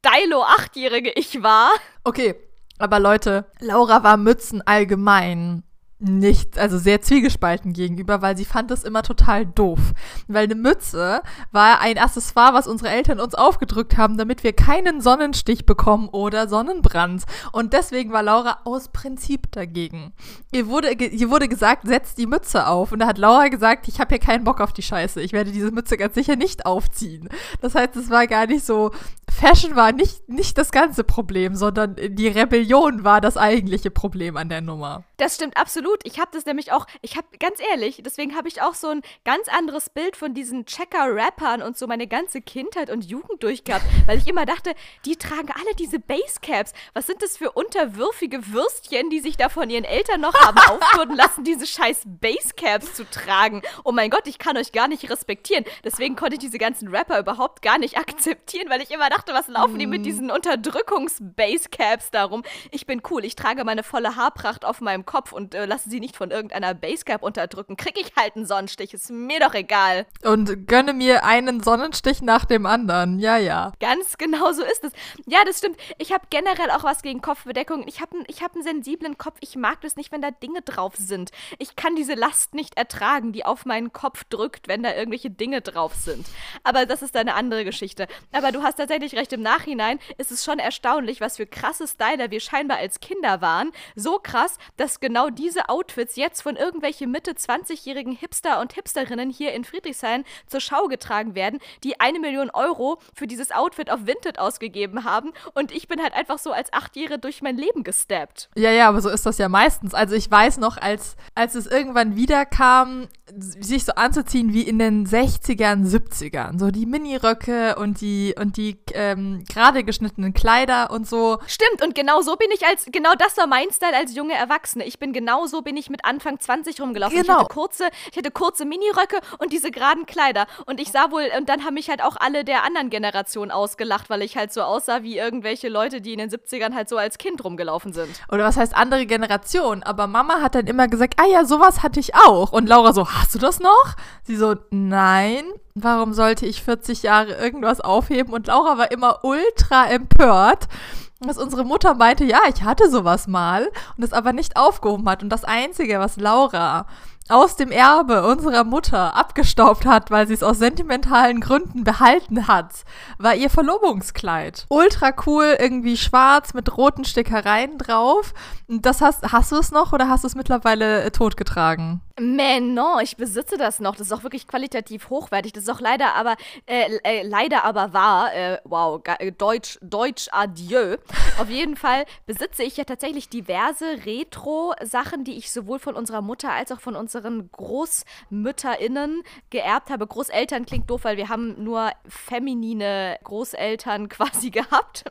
Stylo-Achtjährige ich war. Okay, aber Leute, Laura war Mützen allgemein nicht, also sehr zwiegespalten gegenüber, weil sie fand es immer total doof. Weil eine Mütze war ein Accessoire, was unsere Eltern uns aufgedrückt haben, damit wir keinen Sonnenstich bekommen oder Sonnenbrand. Und deswegen war Laura aus Prinzip dagegen. Ihr wurde, ihr wurde gesagt, setzt die Mütze auf. Und da hat Laura gesagt, ich habe hier keinen Bock auf die Scheiße. Ich werde diese Mütze ganz sicher nicht aufziehen. Das heißt, es war gar nicht so, Fashion war nicht, nicht das ganze Problem, sondern die Rebellion war das eigentliche Problem an der Nummer. Das stimmt absolut. Absolut. Ich habe das nämlich auch, ich habe ganz ehrlich, deswegen habe ich auch so ein ganz anderes Bild von diesen Checker-Rappern und so meine ganze Kindheit und Jugend durchgehabt, <laughs> weil ich immer dachte, die tragen alle diese Basecaps. Was sind das für unterwürfige Würstchen, die sich da von ihren Eltern noch haben <laughs> aufwürden lassen, diese scheiß Basecaps zu tragen? Oh mein Gott, ich kann euch gar nicht respektieren. Deswegen konnte ich diese ganzen Rapper überhaupt gar nicht akzeptieren, weil ich immer dachte, was laufen die mit diesen Unterdrückungs-Basecaps darum? Ich bin cool, ich trage meine volle Haarpracht auf meinem Kopf und äh, lasse sie nicht von irgendeiner Basecap unterdrücken. Krieg ich halt einen Sonnenstich, ist mir doch egal. Und gönne mir einen Sonnenstich nach dem anderen. Ja, ja. Ganz genau so ist es. Ja, das stimmt. Ich habe generell auch was gegen Kopfbedeckung. Ich habe ich hab einen sensiblen Kopf. Ich mag das nicht, wenn da Dinge drauf sind. Ich kann diese Last nicht ertragen, die auf meinen Kopf drückt, wenn da irgendwelche Dinge drauf sind. Aber das ist eine andere Geschichte. Aber du hast tatsächlich recht. Im Nachhinein ist es schon erstaunlich, was für krasse Styler wir scheinbar als Kinder waren. So krass, dass genau diese Outfits jetzt von irgendwelchen Mitte 20-jährigen Hipster und Hipsterinnen hier in Friedrichshain zur Schau getragen werden, die eine Million Euro für dieses Outfit auf Vinted ausgegeben haben. Und ich bin halt einfach so als Achtjährige durch mein Leben gesteppt. Ja, ja, aber so ist das ja meistens. Also ich weiß noch, als, als es irgendwann wieder kam, sich so anzuziehen wie in den 60ern, 70ern. So die Miniröcke und die, und die ähm, gerade geschnittenen Kleider und so. Stimmt, und genau so bin ich als, genau das war mein Style als junge Erwachsene. Ich bin genau so bin ich mit Anfang 20 rumgelaufen. Genau. Ich hatte kurze, ich hatte kurze Miniröcke und diese geraden Kleider. Und ich sah wohl, und dann haben mich halt auch alle der anderen Generation ausgelacht, weil ich halt so aussah wie irgendwelche Leute, die in den 70ern halt so als Kind rumgelaufen sind. Oder was heißt andere Generation? Aber Mama hat dann immer gesagt, ah ja, sowas hatte ich auch. Und Laura so, hast du das noch? Sie so, nein. Warum sollte ich 40 Jahre irgendwas aufheben? Und Laura war immer ultra empört dass unsere Mutter meinte, ja, ich hatte sowas mal und es aber nicht aufgehoben hat. Und das Einzige, was Laura aus dem Erbe unserer Mutter abgestaubt hat, weil sie es aus sentimentalen Gründen behalten hat, war ihr Verlobungskleid. Ultra cool, irgendwie schwarz mit roten Stickereien drauf. Das hast, hast du es noch oder hast du es mittlerweile äh, totgetragen? Man, no, ich besitze das noch. Das ist auch wirklich qualitativ hochwertig. Das ist auch leider aber, äh, äh, leider aber wahr. Äh, wow, äh, Deutsch, Deutsch, adieu. Auf jeden Fall besitze ich ja tatsächlich diverse Retro-Sachen, die ich sowohl von unserer Mutter als auch von unseren GroßmütterInnen geerbt habe. Großeltern klingt doof, weil wir haben nur feminine Großeltern <laughs> quasi gehabt.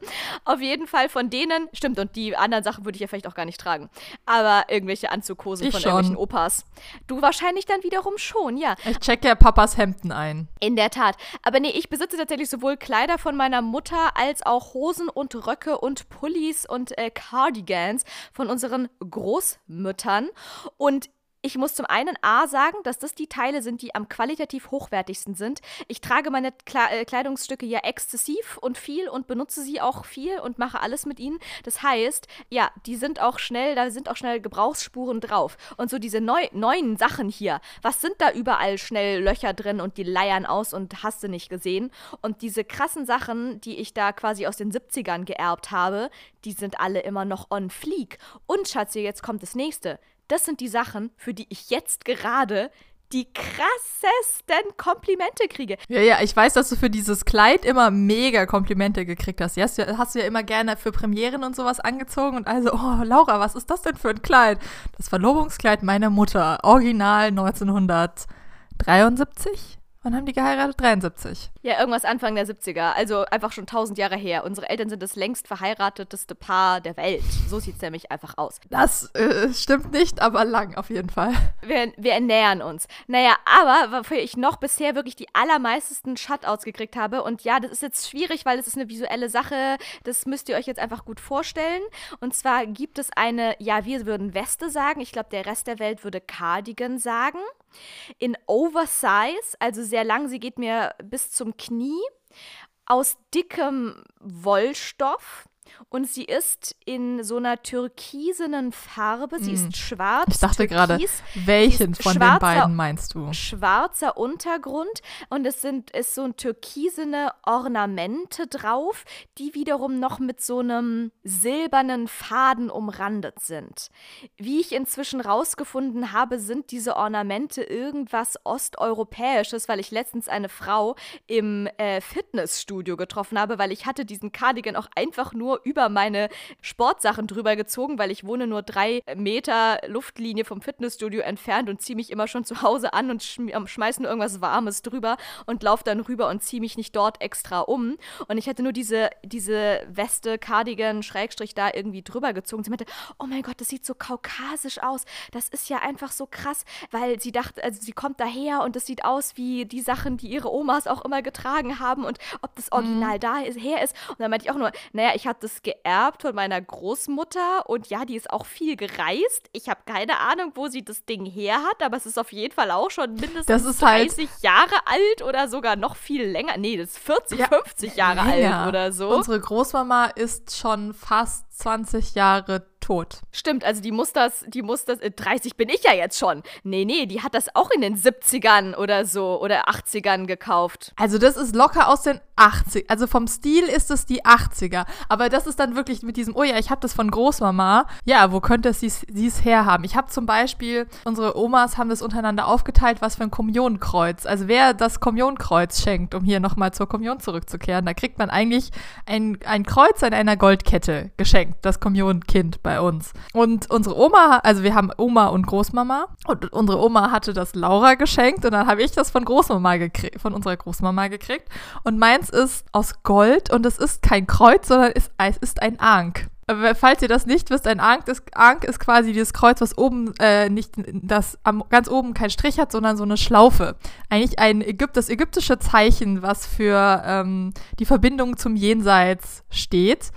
Auf jeden Fall von denen, stimmt, und die anderen Sachen würde ich ja vielleicht auch gar nicht tragen. Aber irgendwelche Anzughosen von schon. irgendwelchen Opas. Du wahrscheinlich dann wiederum schon, ja. Ich checke ja Papas Hemden ein. In der Tat. Aber nee, ich besitze tatsächlich sowohl Kleider von meiner Mutter als auch Hosen und Röcke und Pullis und äh, Cardigans von unseren Großmüttern. Und ich muss zum einen A sagen, dass das die Teile sind, die am qualitativ hochwertigsten sind. Ich trage meine Kle äh, Kleidungsstücke ja exzessiv und viel und benutze sie auch viel und mache alles mit ihnen. Das heißt, ja, die sind auch schnell, da sind auch schnell Gebrauchsspuren drauf. Und so diese neu neuen Sachen hier, was sind da überall schnell Löcher drin und die leiern aus und hast du nicht gesehen? Und diese krassen Sachen, die ich da quasi aus den 70ern geerbt habe, die sind alle immer noch on fleek. Und Schatzi, jetzt kommt das nächste das sind die Sachen, für die ich jetzt gerade die krassesten Komplimente kriege. Ja, ja, ich weiß, dass du für dieses Kleid immer mega Komplimente gekriegt hast. Hast du, hast du ja immer gerne für Premieren und sowas angezogen und also, oh, Laura, was ist das denn für ein Kleid? Das Verlobungskleid meiner Mutter, original 1973. Wann haben die geheiratet? 73. Ja, irgendwas Anfang der 70er. Also einfach schon tausend Jahre her. Unsere Eltern sind das längst verheirateteste Paar der Welt. So sieht es nämlich einfach aus. Das äh, stimmt nicht, aber lang auf jeden Fall. Wir, wir ernähren uns. Naja, aber wofür ich noch bisher wirklich die allermeistesten Shutouts gekriegt habe. Und ja, das ist jetzt schwierig, weil es ist eine visuelle Sache. Das müsst ihr euch jetzt einfach gut vorstellen. Und zwar gibt es eine, ja, wir würden Weste sagen. Ich glaube, der Rest der Welt würde Cardigan sagen in Oversize, also sehr lang, sie geht mir bis zum Knie, aus dickem Wollstoff und sie ist in so einer türkisenen Farbe. Sie mm. ist schwarz. Ich dachte gerade, welchen von den beiden meinst du? Schwarzer Untergrund und es sind ist so ein türkisene Ornamente drauf, die wiederum noch mit so einem silbernen Faden umrandet sind. Wie ich inzwischen rausgefunden habe, sind diese Ornamente irgendwas osteuropäisches, weil ich letztens eine Frau im äh, Fitnessstudio getroffen habe, weil ich hatte diesen Cardigan auch einfach nur über meine Sportsachen drüber gezogen, weil ich wohne nur drei Meter Luftlinie vom Fitnessstudio entfernt und ziehe mich immer schon zu Hause an und schm ähm, schmeiß nur irgendwas Warmes drüber und laufe dann rüber und ziehe mich nicht dort extra um. Und ich hätte nur diese, diese Weste, Cardigan, Schrägstrich da irgendwie drüber gezogen. Sie meinte, oh mein Gott, das sieht so kaukasisch aus. Das ist ja einfach so krass, weil sie dachte, also sie kommt daher und es sieht aus wie die Sachen, die ihre Omas auch immer getragen haben und ob das Original mhm. da ist, her ist. Und dann meinte ich auch nur, naja, ich habe das geerbt von meiner Großmutter und ja, die ist auch viel gereist. Ich habe keine Ahnung, wo sie das Ding her hat, aber es ist auf jeden Fall auch schon mindestens 30 halt Jahre alt oder sogar noch viel länger. Nee, das ist 40, ja, 50 Jahre länger. alt oder so. Unsere Großmama ist schon fast 20 Jahre tot. Stimmt, also die muss das, die muss das, 30 äh, bin ich ja jetzt schon. Nee, nee, die hat das auch in den 70ern oder so oder 80ern gekauft. Also das ist locker aus den 80 Also vom Stil ist es die 80er. Aber das ist dann wirklich mit diesem, oh ja, ich habe das von Großmama. Ja, wo könnte es dies herhaben? Ich habe zum Beispiel, unsere Omas haben das untereinander aufgeteilt, was für ein Kommunionkreuz. Also wer das Kommunionkreuz schenkt, um hier nochmal zur Kommunion zurückzukehren, da kriegt man eigentlich ein, ein Kreuz an einer Goldkette geschenkt, das Kommunionkind bei uns. Und unsere Oma, also wir haben Oma und Großmama und unsere Oma hatte das Laura geschenkt und dann habe ich das von Großmama gekriegt, von unserer Großmama gekriegt. Und meins ist aus Gold und es ist kein Kreuz, sondern es ist ein Ank. Falls ihr das nicht wisst, ein Ankh ist, Ankh ist quasi dieses Kreuz, was oben äh, nicht, das am, ganz oben kein Strich hat, sondern so eine Schlaufe. Eigentlich ein Ägypt, das ägyptische Zeichen, was für ähm, die Verbindung zum Jenseits steht.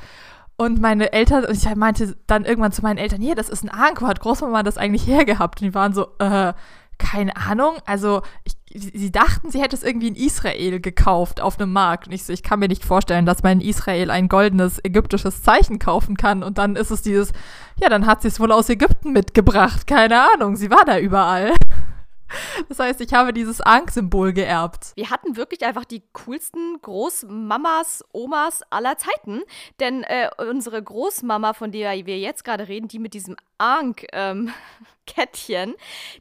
Und meine Eltern, und ich meinte dann irgendwann zu meinen Eltern, hier, das ist ein Ankh, wo hat Großmama das eigentlich hergehabt? Und die waren so, äh, keine Ahnung. Also, ich, sie dachten, sie hätte es irgendwie in Israel gekauft auf einem Markt. Und ich so, ich kann mir nicht vorstellen, dass man in Israel ein goldenes ägyptisches Zeichen kaufen kann. Und dann ist es dieses, ja, dann hat sie es wohl aus Ägypten mitgebracht. Keine Ahnung, sie war da überall. Das heißt, ich habe dieses Ankh-Symbol geerbt. Wir hatten wirklich einfach die coolsten Großmamas, Omas aller Zeiten. Denn äh, unsere Großmama, von der wir jetzt gerade reden, die mit diesem Ankh ähm, <laughs> Kettchen,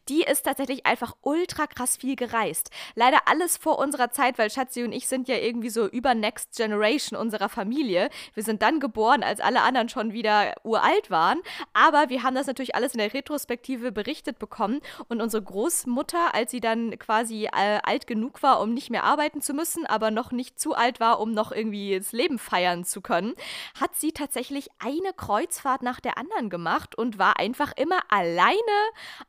die ist tatsächlich einfach ultra krass viel gereist. Leider alles vor unserer Zeit, weil Schatzi und ich sind ja irgendwie so über Next Generation unserer Familie. Wir sind dann geboren, als alle anderen schon wieder uralt waren. Aber wir haben das natürlich alles in der Retrospektive berichtet bekommen. Und unsere Großmutter, als sie dann quasi äh, alt genug war, um nicht mehr arbeiten zu müssen, aber noch nicht zu alt war, um noch irgendwie das Leben feiern zu können, hat sie tatsächlich eine Kreuzfahrt nach der anderen gemacht und war einfach immer alleine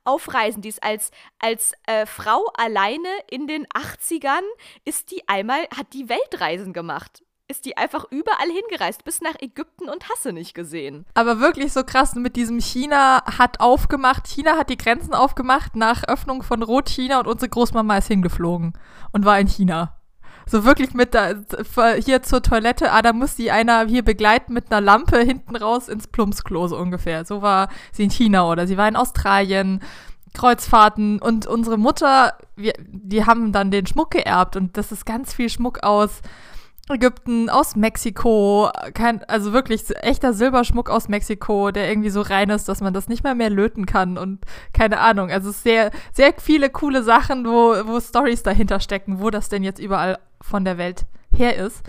auf Reisen. Die ist als, als äh, Frau alleine in den 80ern, ist die einmal, hat die Weltreisen gemacht ist die einfach überall hingereist, bis nach Ägypten und hasse nicht gesehen. Aber wirklich so krass mit diesem China hat aufgemacht, China hat die Grenzen aufgemacht nach Öffnung von Rot-China und unsere Großmama ist hingeflogen und war in China. So wirklich mit da, hier zur Toilette, ah, da muss sie einer hier begleiten mit einer Lampe hinten raus ins Plumpsklo, so ungefähr. So war sie in China oder sie war in Australien. Kreuzfahrten und unsere Mutter, wir, die haben dann den Schmuck geerbt und das ist ganz viel Schmuck aus Ägypten, aus Mexiko, kein, also wirklich echter Silberschmuck aus Mexiko, der irgendwie so rein ist, dass man das nicht mehr mehr löten kann und keine Ahnung. Also sehr, sehr viele coole Sachen, wo, wo Stories dahinter stecken, wo das denn jetzt überall von der Welt her ist.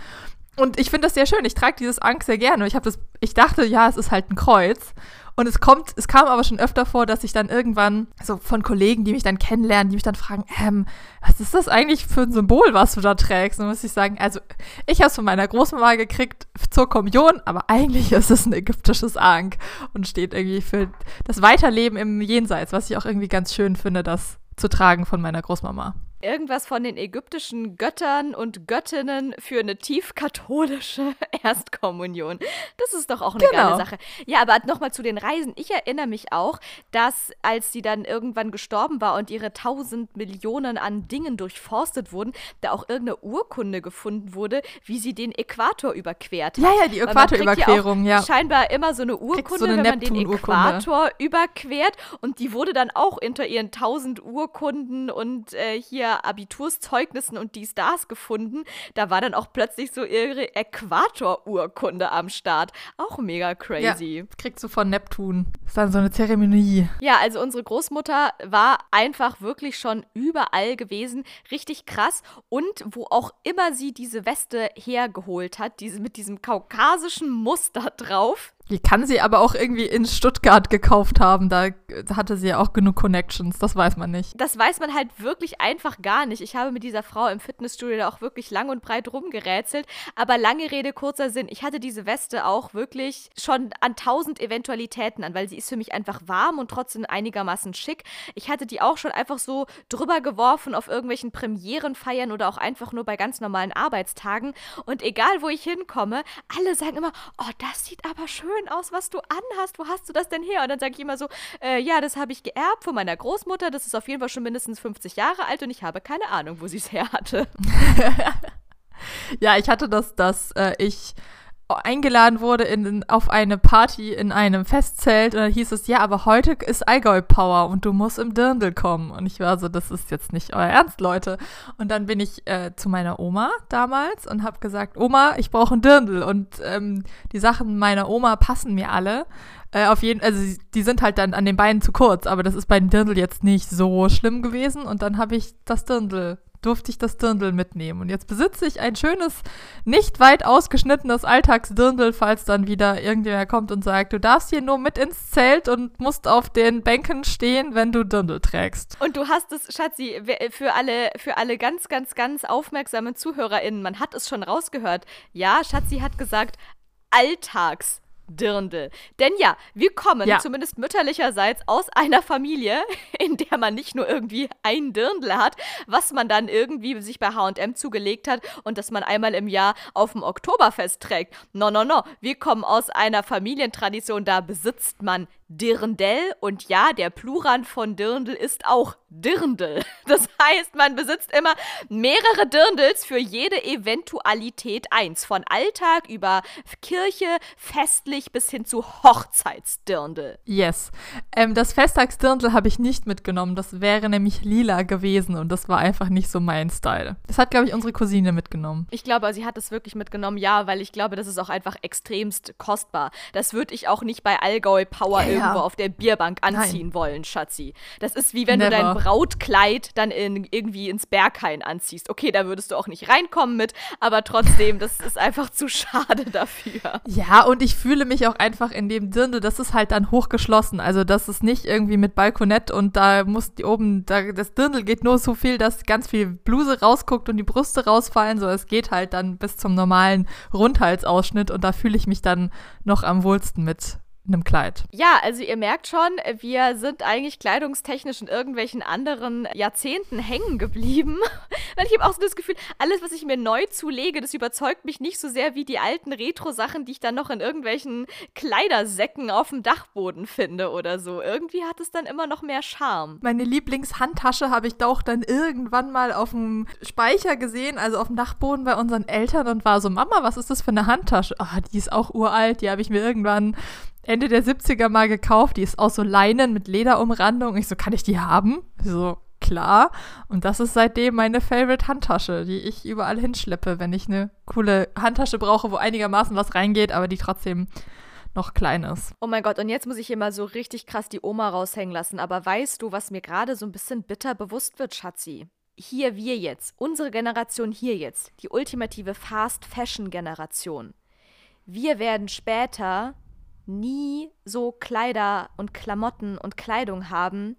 Und ich finde das sehr schön. Ich trage dieses Ankh sehr gerne. Ich das, ich dachte, ja, es ist halt ein Kreuz. Und es kommt, es kam aber schon öfter vor, dass ich dann irgendwann so von Kollegen, die mich dann kennenlernen, die mich dann fragen, ähm, was ist das eigentlich für ein Symbol, was du da trägst? Und muss ich sagen, also ich habe es von meiner Großmama gekriegt zur Kommunion, aber eigentlich ist es ein ägyptisches Ankh und steht irgendwie für das Weiterleben im Jenseits, was ich auch irgendwie ganz schön finde, das zu tragen von meiner Großmama irgendwas von den ägyptischen Göttern und Göttinnen für eine tiefkatholische <laughs> Erstkommunion. Das ist doch auch eine genau. geile Sache. Ja, aber nochmal zu den Reisen. Ich erinnere mich auch, dass als sie dann irgendwann gestorben war und ihre tausend Millionen an Dingen durchforstet wurden, da auch irgendeine Urkunde gefunden wurde, wie sie den Äquator überquert hat. Ja, ja, die Äquatorüberquerung, ja. Scheinbar immer so eine Urkunde, so eine wenn man den Äquator überquert und die wurde dann auch unter ihren tausend Urkunden und äh, hier Abiturszeugnissen und dies, das gefunden. Da war dann auch plötzlich so ihre Äquatorurkunde am Start. Auch mega crazy. Ja, kriegst du von Neptun. ist dann so eine Zeremonie. Ja, also unsere Großmutter war einfach wirklich schon überall gewesen. Richtig krass. Und wo auch immer sie diese Weste hergeholt hat, diese mit diesem kaukasischen Muster drauf, die kann sie aber auch irgendwie in Stuttgart gekauft haben. Da hatte sie ja auch genug Connections. Das weiß man nicht. Das weiß man halt wirklich einfach gar nicht. Ich habe mit dieser Frau im Fitnessstudio da auch wirklich lang und breit rumgerätselt. Aber lange Rede, kurzer Sinn. Ich hatte diese Weste auch wirklich schon an tausend Eventualitäten an, weil sie ist für mich einfach warm und trotzdem einigermaßen schick. Ich hatte die auch schon einfach so drüber geworfen auf irgendwelchen Premierenfeiern oder auch einfach nur bei ganz normalen Arbeitstagen. Und egal, wo ich hinkomme, alle sagen immer, oh, das sieht aber schön schön aus, was du anhast. Wo hast du das denn her? Und dann sage ich immer so, äh, ja, das habe ich geerbt von meiner Großmutter. Das ist auf jeden Fall schon mindestens 50 Jahre alt und ich habe keine Ahnung, wo sie es her hatte. <laughs> ja, ich hatte das, dass äh, ich eingeladen wurde in, auf eine Party in einem Festzelt und dann hieß es, ja, aber heute ist Allgäu Power und du musst im Dirndl kommen. Und ich war so, das ist jetzt nicht euer Ernst, Leute. Und dann bin ich äh, zu meiner Oma damals und habe gesagt, Oma, ich brauche ein Dirndl. Und ähm, die Sachen meiner Oma passen mir alle. Äh, auf jeden, also die sind halt dann an den Beinen zu kurz, aber das ist bei dem Dirndl jetzt nicht so schlimm gewesen. Und dann habe ich das Dirndl durfte ich das Dirndl mitnehmen. Und jetzt besitze ich ein schönes, nicht weit ausgeschnittenes Alltagsdirndl, falls dann wieder irgendjemand kommt und sagt, du darfst hier nur mit ins Zelt und musst auf den Bänken stehen, wenn du Dirndl trägst. Und du hast es, Schatzi, für alle, für alle ganz, ganz, ganz aufmerksamen ZuhörerInnen, man hat es schon rausgehört. Ja, Schatzi hat gesagt, Alltags. Dirndl. Denn ja, wir kommen ja. zumindest mütterlicherseits aus einer Familie, <laughs> in der man nicht nur irgendwie ein Dirndl hat, was man dann irgendwie sich bei H&M zugelegt hat und das man einmal im Jahr auf dem Oktoberfest trägt. No, no, no. Wir kommen aus einer Familientradition, da besitzt man Dirndl und ja, der Plural von Dirndl ist auch Dirndl. <laughs> Das heißt, man besitzt immer mehrere Dirndls für jede Eventualität eins. Von Alltag über Kirche, festlich bis hin zu Hochzeitsdirndl. Yes. Ähm, das Festtagsdirndl habe ich nicht mitgenommen. Das wäre nämlich lila gewesen und das war einfach nicht so mein Style. Das hat, glaube ich, unsere Cousine mitgenommen. Ich glaube, sie hat es wirklich mitgenommen, ja, weil ich glaube, das ist auch einfach extremst kostbar. Das würde ich auch nicht bei Allgäu Power ja, irgendwo auf der Bierbank anziehen Nein. wollen, Schatzi. Das ist wie wenn Never. du dein Brautkleid dann in, irgendwie ins Berghain anziehst. Okay, da würdest du auch nicht reinkommen mit, aber trotzdem, das ist einfach zu schade dafür. Ja, und ich fühle mich auch einfach in dem Dirndl, das ist halt dann hochgeschlossen. Also das ist nicht irgendwie mit Balkonett und da muss die oben, da, das Dirndl geht nur so viel, dass ganz viel Bluse rausguckt und die Brüste rausfallen. So, es geht halt dann bis zum normalen Rundhalsausschnitt und da fühle ich mich dann noch am wohlsten mit einem Kleid. Ja, also ihr merkt schon, wir sind eigentlich kleidungstechnisch in irgendwelchen anderen Jahrzehnten hängen geblieben. <laughs> Weil ich habe auch so das Gefühl, alles, was ich mir neu zulege, das überzeugt mich nicht so sehr wie die alten Retro-Sachen, die ich dann noch in irgendwelchen Kleidersäcken auf dem Dachboden finde oder so. Irgendwie hat es dann immer noch mehr Charme. Meine Lieblingshandtasche habe ich doch dann irgendwann mal auf dem Speicher gesehen, also auf dem Dachboden bei unseren Eltern und war so, Mama, was ist das für eine Handtasche? Ah, die ist auch uralt, die habe ich mir irgendwann Ende der 70er mal gekauft. Die ist aus so Leinen mit Lederumrandung. Ich so, kann ich die haben? So, klar. Und das ist seitdem meine Favorite Handtasche, die ich überall hinschleppe, wenn ich eine coole Handtasche brauche, wo einigermaßen was reingeht, aber die trotzdem noch klein ist. Oh mein Gott, und jetzt muss ich hier mal so richtig krass die Oma raushängen lassen. Aber weißt du, was mir gerade so ein bisschen bitter bewusst wird, Schatzi? Hier wir jetzt, unsere Generation hier jetzt, die ultimative Fast Fashion Generation. Wir werden später nie so Kleider und Klamotten und Kleidung haben,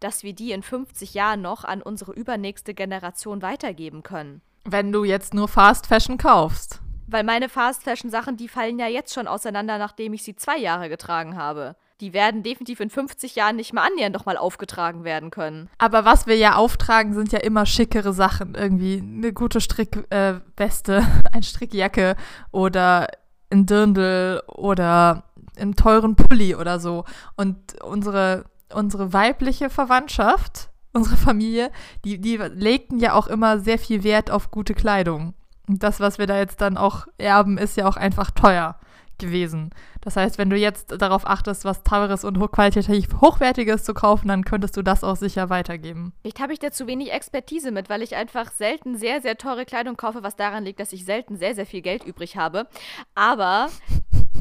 dass wir die in 50 Jahren noch an unsere übernächste Generation weitergeben können. Wenn du jetzt nur Fast Fashion kaufst. Weil meine Fast Fashion Sachen, die fallen ja jetzt schon auseinander, nachdem ich sie zwei Jahre getragen habe. Die werden definitiv in 50 Jahren nicht mehr annähernd nochmal aufgetragen werden können. Aber was wir ja auftragen, sind ja immer schickere Sachen. Irgendwie eine gute Strickweste, äh, <laughs> eine Strickjacke oder ein Dirndl oder einen teuren Pulli oder so. Und unsere, unsere weibliche Verwandtschaft, unsere Familie, die, die legten ja auch immer sehr viel Wert auf gute Kleidung. Und das, was wir da jetzt dann auch erben, ist ja auch einfach teuer. Gewesen. Das heißt, wenn du jetzt darauf achtest, was teures und hochqualitativ hochwertiges zu kaufen, dann könntest du das auch sicher weitergeben. Vielleicht habe ich da zu wenig Expertise mit, weil ich einfach selten sehr, sehr teure Kleidung kaufe, was daran liegt, dass ich selten sehr, sehr viel Geld übrig habe. Aber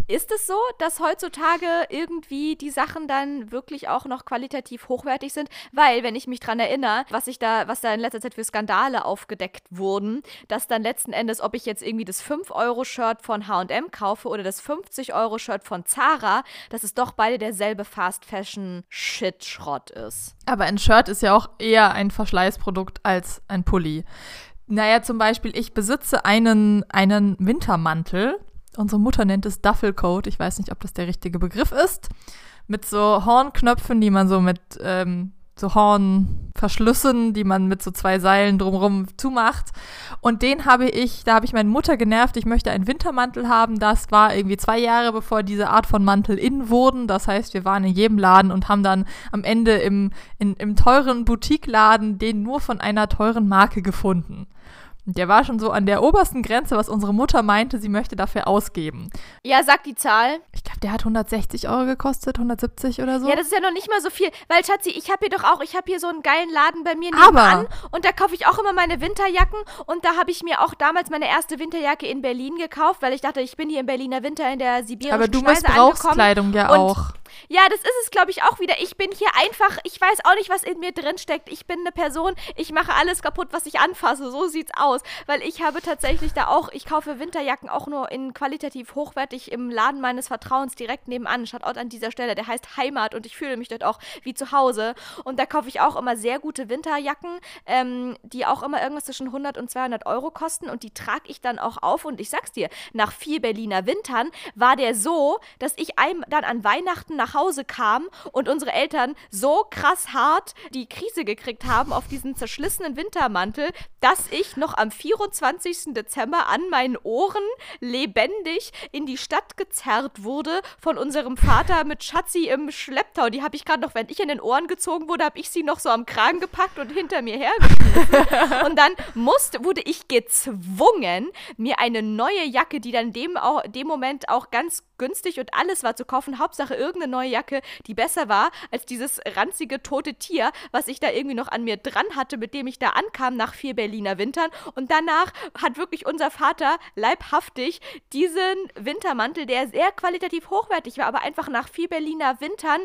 ist es so, dass heutzutage irgendwie die Sachen dann wirklich auch noch qualitativ hochwertig sind? Weil, wenn ich mich dran erinnere, was ich da, was da in letzter Zeit für Skandale aufgedeckt wurden, dass dann letzten Endes, ob ich jetzt irgendwie das 5-Euro-Shirt von HM kaufe oder das 50-Euro-Shirt von Zara, dass es doch beide derselbe Fast-Fashion-Shit-Schrott ist. Aber ein Shirt ist ja auch eher ein Verschleißprodukt als ein Pulli. Naja, zum Beispiel, ich besitze einen, einen Wintermantel Unsere Mutter nennt es Duffelcoat. Ich weiß nicht, ob das der richtige Begriff ist. Mit so Hornknöpfen, die man so mit ähm, so Hornverschlüssen, die man mit so zwei Seilen drumherum zumacht. Und den habe ich, da habe ich meine Mutter genervt, ich möchte einen Wintermantel haben. Das war irgendwie zwei Jahre bevor diese Art von Mantel in wurden. Das heißt, wir waren in jedem Laden und haben dann am Ende im, in, im teuren Boutiqueladen den nur von einer teuren Marke gefunden. Der war schon so an der obersten Grenze, was unsere Mutter meinte, sie möchte dafür ausgeben. Ja, sag die Zahl. Ich glaube, der hat 160 Euro gekostet, 170 oder so. Ja, das ist ja noch nicht mal so viel. Weil, Schatzi, ich habe hier doch auch, ich habe hier so einen geilen Laden bei mir nebenan. Und da kaufe ich auch immer meine Winterjacken. Und da habe ich mir auch damals meine erste Winterjacke in Berlin gekauft, weil ich dachte, ich bin hier im Berliner Winter in der sibirischen Aber du Schneise missbrauchst Kleidung ja auch. Ja, das ist es, glaube ich, auch wieder. Ich bin hier einfach, ich weiß auch nicht, was in mir drin steckt. Ich bin eine Person, ich mache alles kaputt, was ich anfasse. So sieht's aus. Weil ich habe tatsächlich da auch, ich kaufe Winterjacken auch nur in qualitativ hochwertig im Laden meines Vertrauens direkt nebenan. Schaut an dieser Stelle, der heißt Heimat und ich fühle mich dort auch wie zu Hause. Und da kaufe ich auch immer sehr gute Winterjacken, ähm, die auch immer irgendwas zwischen 100 und 200 Euro kosten und die trage ich dann auch auf. Und ich sag's dir, nach vier Berliner Wintern war der so, dass ich dann an Weihnachten nach Hause kam und unsere Eltern so krass hart die Krise gekriegt haben auf diesen zerschlissenen Wintermantel, dass ich noch am 24. Dezember an meinen Ohren lebendig in die Stadt gezerrt wurde von unserem Vater mit Schatzi im Schlepptau. Die habe ich gerade noch, wenn ich in den Ohren gezogen wurde, habe ich sie noch so am Kragen gepackt und hinter mir hergeschmissen. <laughs> und dann musste, wurde ich gezwungen, mir eine neue Jacke, die dann dem, auch, dem Moment auch ganz günstig und alles war zu kaufen. Hauptsache irgendeine neue Jacke, die besser war als dieses ranzige tote Tier, was ich da irgendwie noch an mir dran hatte, mit dem ich da ankam nach vier Berliner Wintern. Und danach hat wirklich unser Vater leibhaftig diesen Wintermantel, der sehr qualitativ hochwertig war, aber einfach nach vier Berliner Wintern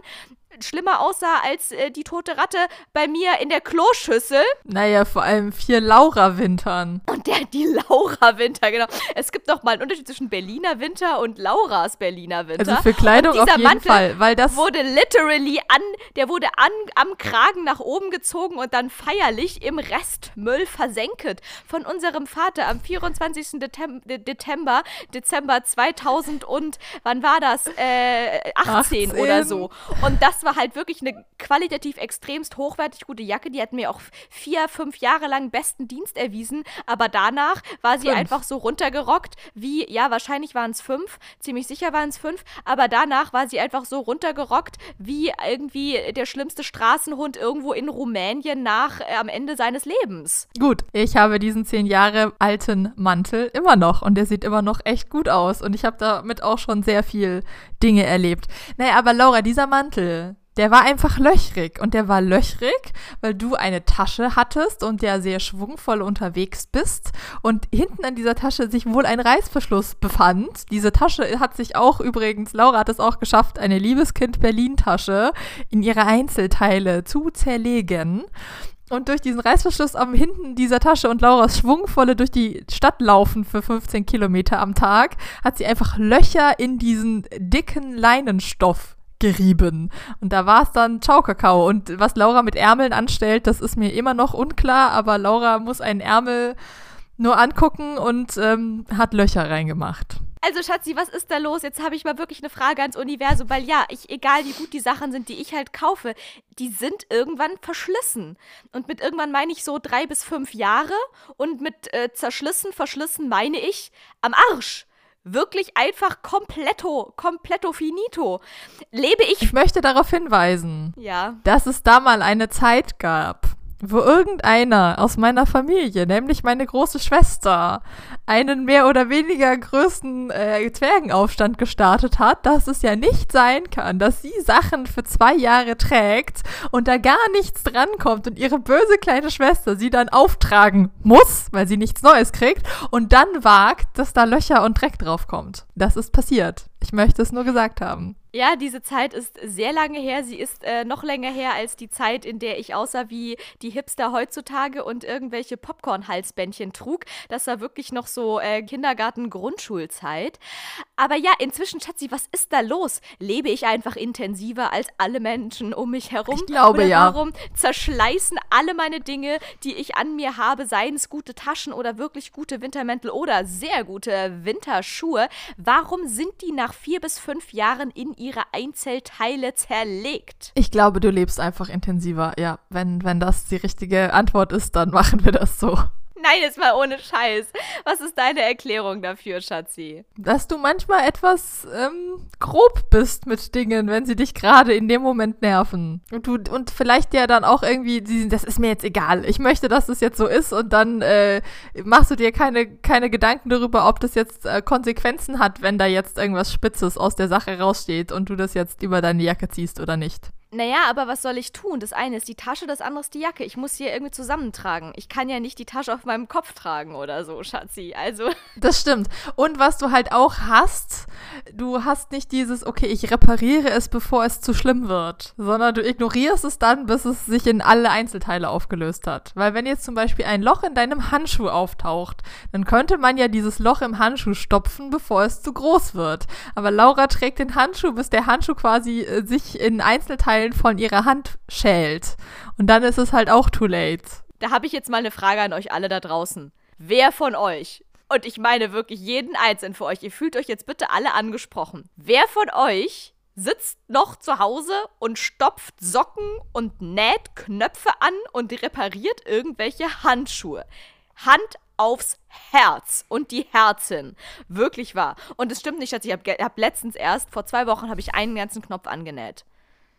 schlimmer aussah als äh, die tote Ratte bei mir in der Kloschüssel. Naja, vor allem vier Laura-Wintern. Und der, die Laura-Winter, genau. Es gibt doch mal einen Unterschied zwischen Berliner Winter und Lauras Berliner Winter. Also für Kleidung auf jeden Mantel Fall, weil das wurde literally an, der wurde an, am Kragen nach oben gezogen und dann feierlich im Restmüll versenkt von unserem Vater am 24. Dezember, Dezember 2000 und wann war das? Äh, 18, 18 oder so. Und das war halt wirklich eine qualitativ extremst hochwertig gute Jacke. Die hat mir auch vier, fünf Jahre lang besten Dienst erwiesen. Aber danach war sie fünf. einfach so runtergerockt wie, ja, wahrscheinlich waren es fünf. Ziemlich sicher waren es fünf. Aber danach war sie einfach so runtergerockt wie irgendwie der schlimmste Straßenhund irgendwo in Rumänien nach äh, am Ende seines Lebens. Gut, ich habe diesen zehn Jahre alten Mantel immer noch und der sieht immer noch echt gut aus. Und ich habe damit auch schon sehr viel Dinge erlebt. Naja, aber Laura, dieser Mantel, der war einfach löchrig. Und der war löchrig, weil du eine Tasche hattest und ja sehr schwungvoll unterwegs bist. Und hinten an dieser Tasche sich wohl ein Reißverschluss befand. Diese Tasche hat sich auch übrigens, Laura hat es auch geschafft, eine Liebeskind-Berlin-Tasche in ihre Einzelteile zu zerlegen. Und durch diesen Reißverschluss am hinten dieser Tasche und Lauras schwungvolle durch die Stadt laufen für 15 Kilometer am Tag, hat sie einfach Löcher in diesen dicken Leinenstoff gerieben. Und da war es dann Ciao Kakao. Und was Laura mit Ärmeln anstellt, das ist mir immer noch unklar, aber Laura muss einen Ärmel nur angucken und ähm, hat Löcher reingemacht. Also Schatzi, was ist da los? Jetzt habe ich mal wirklich eine Frage ans Universum, weil ja, ich, egal wie gut die Sachen sind, die ich halt kaufe, die sind irgendwann verschlissen. Und mit irgendwann meine ich so drei bis fünf Jahre und mit äh, zerschlissen, verschlissen meine ich am Arsch wirklich einfach kompletto, kompletto finito. Lebe ich. Ich möchte darauf hinweisen, ja. dass es da mal eine Zeit gab, wo irgendeiner aus meiner Familie, nämlich meine große Schwester, einen mehr oder weniger größten äh, Zwergenaufstand gestartet hat, dass es ja nicht sein kann, dass sie Sachen für zwei Jahre trägt und da gar nichts drankommt und ihre böse kleine Schwester sie dann auftragen muss, weil sie nichts Neues kriegt und dann wagt, dass da Löcher und Dreck drauf kommt. Das ist passiert. Ich möchte es nur gesagt haben. Ja, diese Zeit ist sehr lange her. Sie ist äh, noch länger her als die Zeit, in der ich aussah wie die Hipster heutzutage und irgendwelche Popcorn-Halsbändchen trug. Das war wirklich noch so äh, Kindergarten-Grundschulzeit. Aber ja, inzwischen, Schatzi, was ist da los? Lebe ich einfach intensiver als alle Menschen um mich herum? Ich glaube oder ja. Warum zerschleißen alle meine Dinge, die ich an mir habe, seien es gute Taschen oder wirklich gute Wintermäntel oder sehr gute Winterschuhe? Warum sind die nach vier bis fünf Jahren in ihre Einzelteile zerlegt? Ich glaube, du lebst einfach intensiver. Ja, wenn, wenn das die richtige Antwort ist, dann machen wir das so. Nein, jetzt mal ohne Scheiß. Was ist deine Erklärung dafür, Schatzi? Dass du manchmal etwas ähm, grob bist mit Dingen, wenn sie dich gerade in dem Moment nerven. Und du und vielleicht ja dann auch irgendwie, das ist mir jetzt egal. Ich möchte, dass es jetzt so ist und dann äh, machst du dir keine, keine Gedanken darüber, ob das jetzt äh, Konsequenzen hat, wenn da jetzt irgendwas Spitzes aus der Sache raussteht und du das jetzt über deine Jacke ziehst oder nicht. Naja, aber was soll ich tun? Das eine ist die Tasche, das andere ist die Jacke. Ich muss hier irgendwie zusammentragen. Ich kann ja nicht die Tasche auf meinem Kopf tragen oder so, Schatzi. Also, <laughs> Das stimmt. Und was du halt auch hast, du hast nicht dieses, okay, ich repariere es, bevor es zu schlimm wird, sondern du ignorierst es dann, bis es sich in alle Einzelteile aufgelöst hat. Weil wenn jetzt zum Beispiel ein Loch in deinem Handschuh auftaucht, dann könnte man ja dieses Loch im Handschuh stopfen, bevor es zu groß wird. Aber Laura trägt den Handschuh, bis der Handschuh quasi äh, sich in Einzelteilen von ihrer Hand schält. Und dann ist es halt auch too late. da habe ich jetzt mal eine Frage an euch alle da draußen. Wer von euch, und ich meine wirklich jeden Einzelnen für euch, ihr fühlt euch jetzt bitte alle angesprochen. Wer von euch sitzt noch zu Hause und stopft Socken und näht Knöpfe an und repariert irgendwelche Handschuhe? Hand aufs Herz und die Herzin. Wirklich wahr. Und es stimmt nicht, dass ich habe hab letztens erst, vor zwei Wochen, habe ich einen ganzen Knopf angenäht.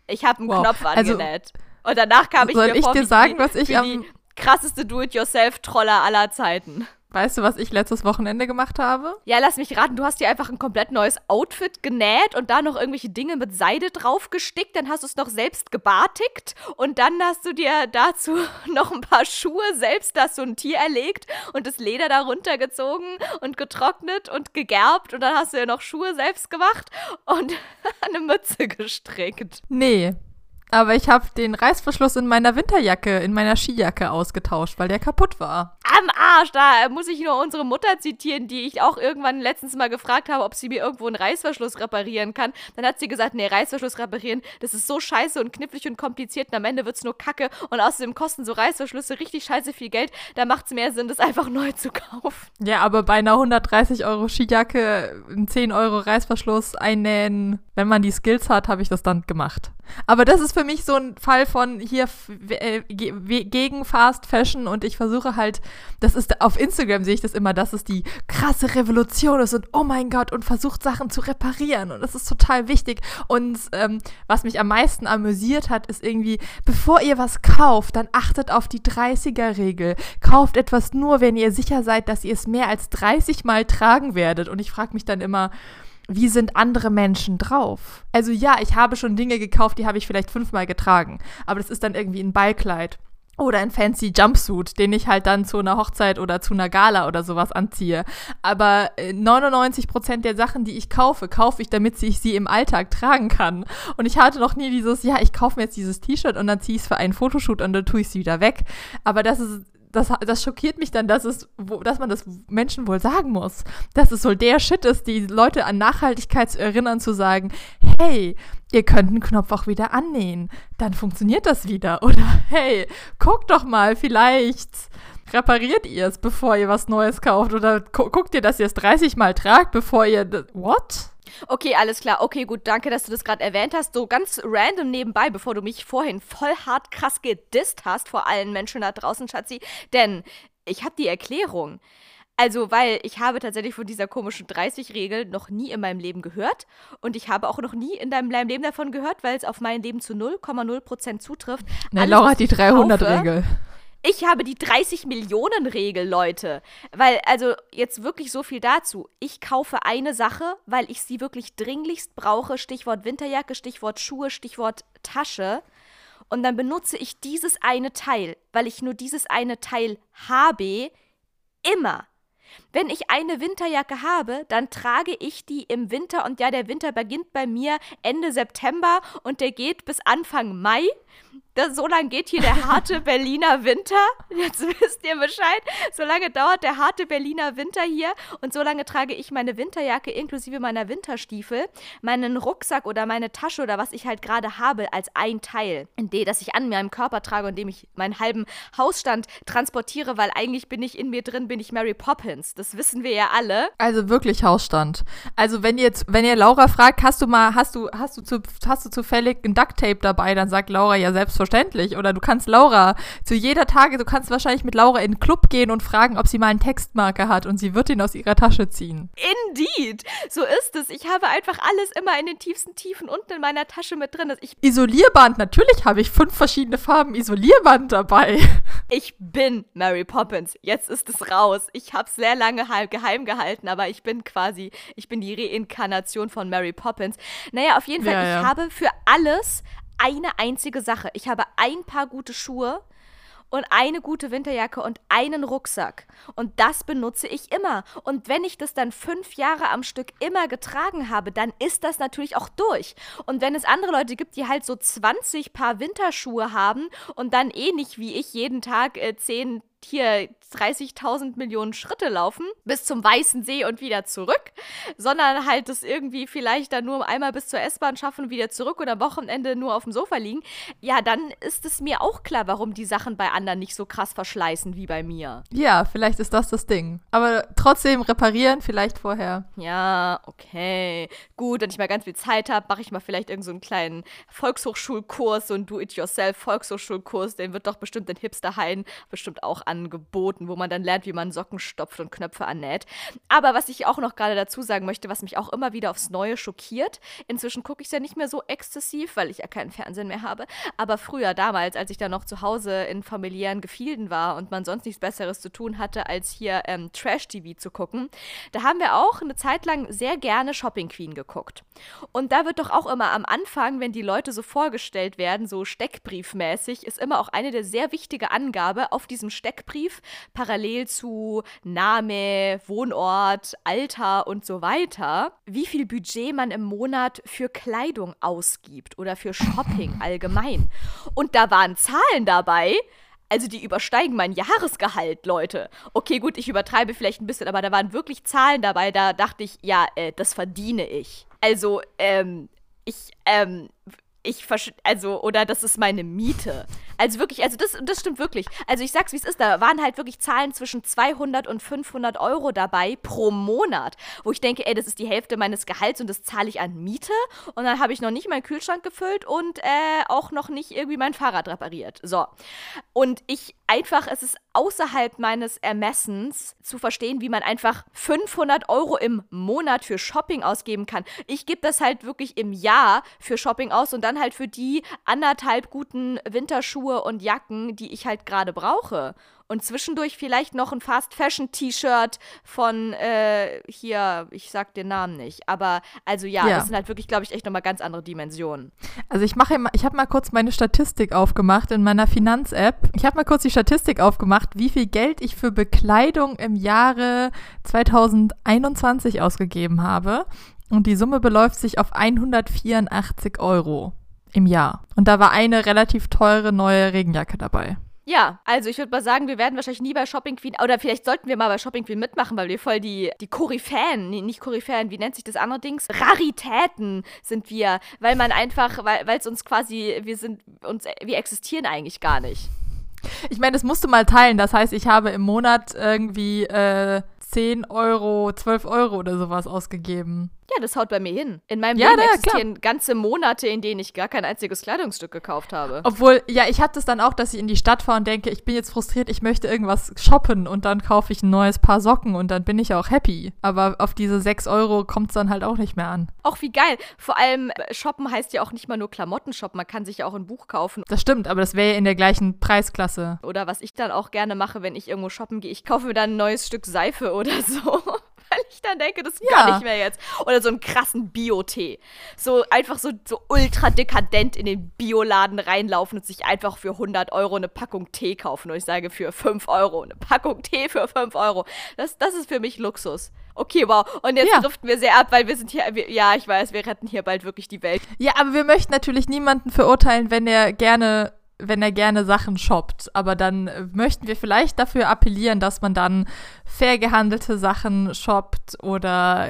Ich habe einen Wow. Knopf Also, angenäht. und danach kam ich soll mir ich vor dir sagen, was ich am- die krasseste Do-it-yourself-Troller aller Zeiten. Weißt du, was ich letztes Wochenende gemacht habe? Ja, lass mich raten, du hast dir einfach ein komplett neues Outfit genäht und da noch irgendwelche Dinge mit Seide drauf gestickt, dann hast du es noch selbst gebartigt und dann hast du dir dazu <laughs> noch ein paar Schuhe selbst, hast du ein Tier erlegt und das Leder darunter gezogen und getrocknet und gegerbt und dann hast du ja noch Schuhe selbst gemacht und <laughs> eine Mütze gestrickt. Nee. Aber ich habe den Reißverschluss in meiner Winterjacke, in meiner Skijacke ausgetauscht, weil der kaputt war. Am Arsch, da muss ich nur unsere Mutter zitieren, die ich auch irgendwann letztens mal gefragt habe, ob sie mir irgendwo einen Reißverschluss reparieren kann. Dann hat sie gesagt, nee, Reißverschluss reparieren, das ist so scheiße und knifflig und kompliziert und am Ende wird's nur Kacke und außerdem kosten so Reißverschlüsse richtig scheiße viel Geld. Da macht's mehr Sinn, das einfach neu zu kaufen. Ja, aber bei einer 130 Euro Skijacke, einen 10 Euro Reißverschluss einnähen, wenn man die Skills hat, habe ich das dann gemacht. Aber das ist für mich so ein Fall von hier äh, gegen Fast Fashion und ich versuche halt, das ist auf Instagram sehe ich das immer, dass es die krasse Revolution ist und oh mein Gott und versucht Sachen zu reparieren und das ist total wichtig. Und ähm, was mich am meisten amüsiert hat, ist irgendwie, bevor ihr was kauft, dann achtet auf die 30er-Regel. Kauft etwas nur, wenn ihr sicher seid, dass ihr es mehr als 30 Mal tragen werdet. Und ich frage mich dann immer, wie sind andere Menschen drauf? Also ja, ich habe schon Dinge gekauft, die habe ich vielleicht fünfmal getragen. Aber das ist dann irgendwie ein Ballkleid. Oder ein fancy Jumpsuit, den ich halt dann zu einer Hochzeit oder zu einer Gala oder sowas anziehe. Aber äh, 99% der Sachen, die ich kaufe, kaufe ich, damit ich sie im Alltag tragen kann. Und ich hatte noch nie dieses, ja, ich kaufe mir jetzt dieses T-Shirt und dann ziehe ich es für einen Fotoshoot und dann tue ich sie wieder weg. Aber das ist das, das schockiert mich dann, dass, es, wo, dass man das Menschen wohl sagen muss. Dass es so der Shit ist, die Leute an Nachhaltigkeit zu erinnern, zu sagen, hey, ihr könnt einen Knopf auch wieder annähen. Dann funktioniert das wieder. <laughs> Oder hey, guckt doch mal, vielleicht repariert ihr es, bevor ihr was Neues kauft. Oder gu guckt ihr, dass ihr es 30 Mal tragt, bevor ihr... What? Okay, alles klar. Okay, gut, danke, dass du das gerade erwähnt hast. So ganz random nebenbei, bevor du mich vorhin voll hart krass gedisst hast vor allen Menschen da draußen, Schatzi. Denn ich habe die Erklärung. Also, weil ich habe tatsächlich von dieser komischen 30-Regel noch nie in meinem Leben gehört. Und ich habe auch noch nie in deinem Leben davon gehört, weil es auf mein Leben zu 0,0% zutrifft. Na, Laura hat die 300-Regel. Ich habe die 30 Millionen Regel, Leute. Weil, also jetzt wirklich so viel dazu. Ich kaufe eine Sache, weil ich sie wirklich dringlichst brauche. Stichwort Winterjacke, Stichwort Schuhe, Stichwort Tasche. Und dann benutze ich dieses eine Teil, weil ich nur dieses eine Teil habe, immer. Wenn ich eine Winterjacke habe, dann trage ich die im Winter und ja, der Winter beginnt bei mir Ende September und der geht bis Anfang Mai. Das, so lange geht hier der <laughs> harte Berliner Winter. Jetzt wisst ihr Bescheid. So lange dauert der harte Berliner Winter hier. Und so lange trage ich meine Winterjacke inklusive meiner Winterstiefel, meinen Rucksack oder meine Tasche oder was ich halt gerade habe als ein Teil, in dem, das ich an meinem Körper trage und dem ich meinen halben Hausstand transportiere, weil eigentlich bin ich in mir drin, bin ich Mary Poppins. Das wissen wir ja alle. Also wirklich Hausstand. Also wenn jetzt, wenn ihr Laura fragt, hast du mal, hast du, hast du, zu, hast du zufällig ein Duct Tape dabei, dann sagt Laura ja selbstverständlich selbstverständlich. Oder du kannst Laura zu jeder Tage, du kannst wahrscheinlich mit Laura in den Club gehen und fragen, ob sie mal einen Textmarker hat und sie wird ihn aus ihrer Tasche ziehen. Indeed, so ist es. Ich habe einfach alles immer in den tiefsten Tiefen unten in meiner Tasche mit drin. Ich Isolierband, natürlich habe ich fünf verschiedene Farben Isolierband dabei. Ich bin Mary Poppins. Jetzt ist es raus. Ich habe es sehr lange geheim gehalten, aber ich bin quasi, ich bin die Reinkarnation von Mary Poppins. Naja, auf jeden Fall, ja, ja. ich habe für alles eine einzige Sache. Ich habe ein paar gute Schuhe und eine gute Winterjacke und einen Rucksack. Und das benutze ich immer. Und wenn ich das dann fünf Jahre am Stück immer getragen habe, dann ist das natürlich auch durch. Und wenn es andere Leute gibt, die halt so 20 Paar Winterschuhe haben und dann eh nicht wie ich jeden Tag äh, 10 hier 30.000 Millionen Schritte laufen bis zum Weißen See und wieder zurück, sondern halt das irgendwie vielleicht dann nur einmal bis zur S-Bahn schaffen und wieder zurück oder am Wochenende nur auf dem Sofa liegen, ja, dann ist es mir auch klar, warum die Sachen bei anderen nicht so krass verschleißen wie bei mir. Ja, vielleicht ist das das Ding. Aber trotzdem reparieren vielleicht vorher. Ja, okay. Gut, wenn ich mal ganz viel Zeit habe, mache ich mal vielleicht irgendeinen so kleinen Volkshochschulkurs, so einen Do-it-yourself-Volkshochschulkurs, den wird doch bestimmt den Hipster-Hain bestimmt auch angeboten, wo man dann lernt, wie man Socken stopft und Knöpfe annäht. Aber was ich auch noch gerade dazu sagen möchte, was mich auch immer wieder aufs Neue schockiert, inzwischen gucke ich es ja nicht mehr so exzessiv, weil ich ja keinen Fernsehen mehr habe, aber früher, damals, als ich da noch zu Hause in familiären Gefilden war und man sonst nichts Besseres zu tun hatte, als hier ähm, Trash-TV zu gucken, da haben wir auch eine Zeit lang sehr gerne Shopping Queen geguckt. Und da wird doch auch immer am Anfang, wenn die Leute so vorgestellt werden, so steckbriefmäßig, ist immer auch eine der sehr wichtige Angabe auf diesem Steckbrief Steckbrief parallel zu Name, Wohnort, Alter und so weiter, wie viel Budget man im Monat für Kleidung ausgibt oder für Shopping <laughs> allgemein. Und da waren Zahlen dabei, also die übersteigen mein Jahresgehalt, Leute. Okay, gut, ich übertreibe vielleicht ein bisschen, aber da waren wirklich Zahlen dabei, da dachte ich, ja, äh, das verdiene ich. Also, ähm, ich, ähm, ich, also, oder das ist meine Miete. Also wirklich, also das, das stimmt wirklich. Also ich sag's, wie es ist, da waren halt wirklich Zahlen zwischen 200 und 500 Euro dabei pro Monat, wo ich denke, ey, das ist die Hälfte meines Gehalts und das zahle ich an Miete und dann habe ich noch nicht meinen Kühlschrank gefüllt und äh, auch noch nicht irgendwie mein Fahrrad repariert. So. Und ich einfach, es ist außerhalb meines Ermessens zu verstehen, wie man einfach 500 Euro im Monat für Shopping ausgeben kann. Ich gebe das halt wirklich im Jahr für Shopping aus und dann halt für die anderthalb guten Winterschuhe und Jacken, die ich halt gerade brauche und zwischendurch vielleicht noch ein Fast Fashion T-Shirt von äh, hier, ich sag den Namen nicht, aber also ja, ja. das sind halt wirklich, glaube ich, echt nochmal ganz andere Dimensionen. Also ich mache, ich habe mal kurz meine Statistik aufgemacht in meiner Finanz-App. Ich habe mal kurz die Statistik aufgemacht, wie viel Geld ich für Bekleidung im Jahre 2021 ausgegeben habe. Und die Summe beläuft sich auf 184 Euro im Jahr. Und da war eine relativ teure neue Regenjacke dabei. Ja, also ich würde mal sagen, wir werden wahrscheinlich nie bei Shopping Queen, oder vielleicht sollten wir mal bei Shopping Queen mitmachen, weil wir voll die, die Koryphäen, nee, nicht Koryphäen, wie nennt sich das andererdings? Raritäten sind wir, weil man einfach, weil es uns quasi, wir sind, uns, wir existieren eigentlich gar nicht. Ich meine, das musst du mal teilen. Das heißt, ich habe im Monat irgendwie äh, 10 Euro, 12 Euro oder sowas ausgegeben. Ja, das haut bei mir hin. In meinem Ja, Leben ja, existieren ganze Monate, in denen ich gar kein einziges Kleidungsstück gekauft habe. Obwohl, ja, ich hatte es dann auch, dass ich in die Stadt fahre und denke, ich bin jetzt frustriert, ich möchte irgendwas shoppen und dann kaufe ich ein neues Paar Socken und dann bin ich auch happy. Aber auf diese 6 Euro kommt es dann halt auch nicht mehr an. Auch wie geil. Vor allem, äh, shoppen heißt ja auch nicht mal nur Klamotten shoppen. Man kann sich ja auch ein Buch kaufen. Das stimmt, aber das wäre ja in der gleichen Preisklasse. Oder was ich dann auch gerne mache, wenn ich irgendwo shoppen gehe, ich kaufe mir dann ein neues Stück Seife oder <laughs> so. Weil ich dann denke, das Ja. kann ich mehr jetzt. Oder so einen krassen Bio-Tee. So einfach so, so ultra dekadent in den Bioladen reinlaufen und sich einfach für 100 Euro eine Packung Tee kaufen. Und ich sage für 5 Euro. Eine Packung Tee für 5 Euro. Das, das ist für mich Luxus. Okay, wow. Und jetzt Ja. driften wir sehr ab, weil wir sind hier, wir, ja, ich weiß, wir retten hier bald wirklich die Welt. Ja, aber wir möchten natürlich niemanden verurteilen, wenn er gerne, wenn er gerne Sachen shoppt. Aber dann äh, möchten wir vielleicht dafür appellieren, dass man dann fair gehandelte Sachen shoppt oder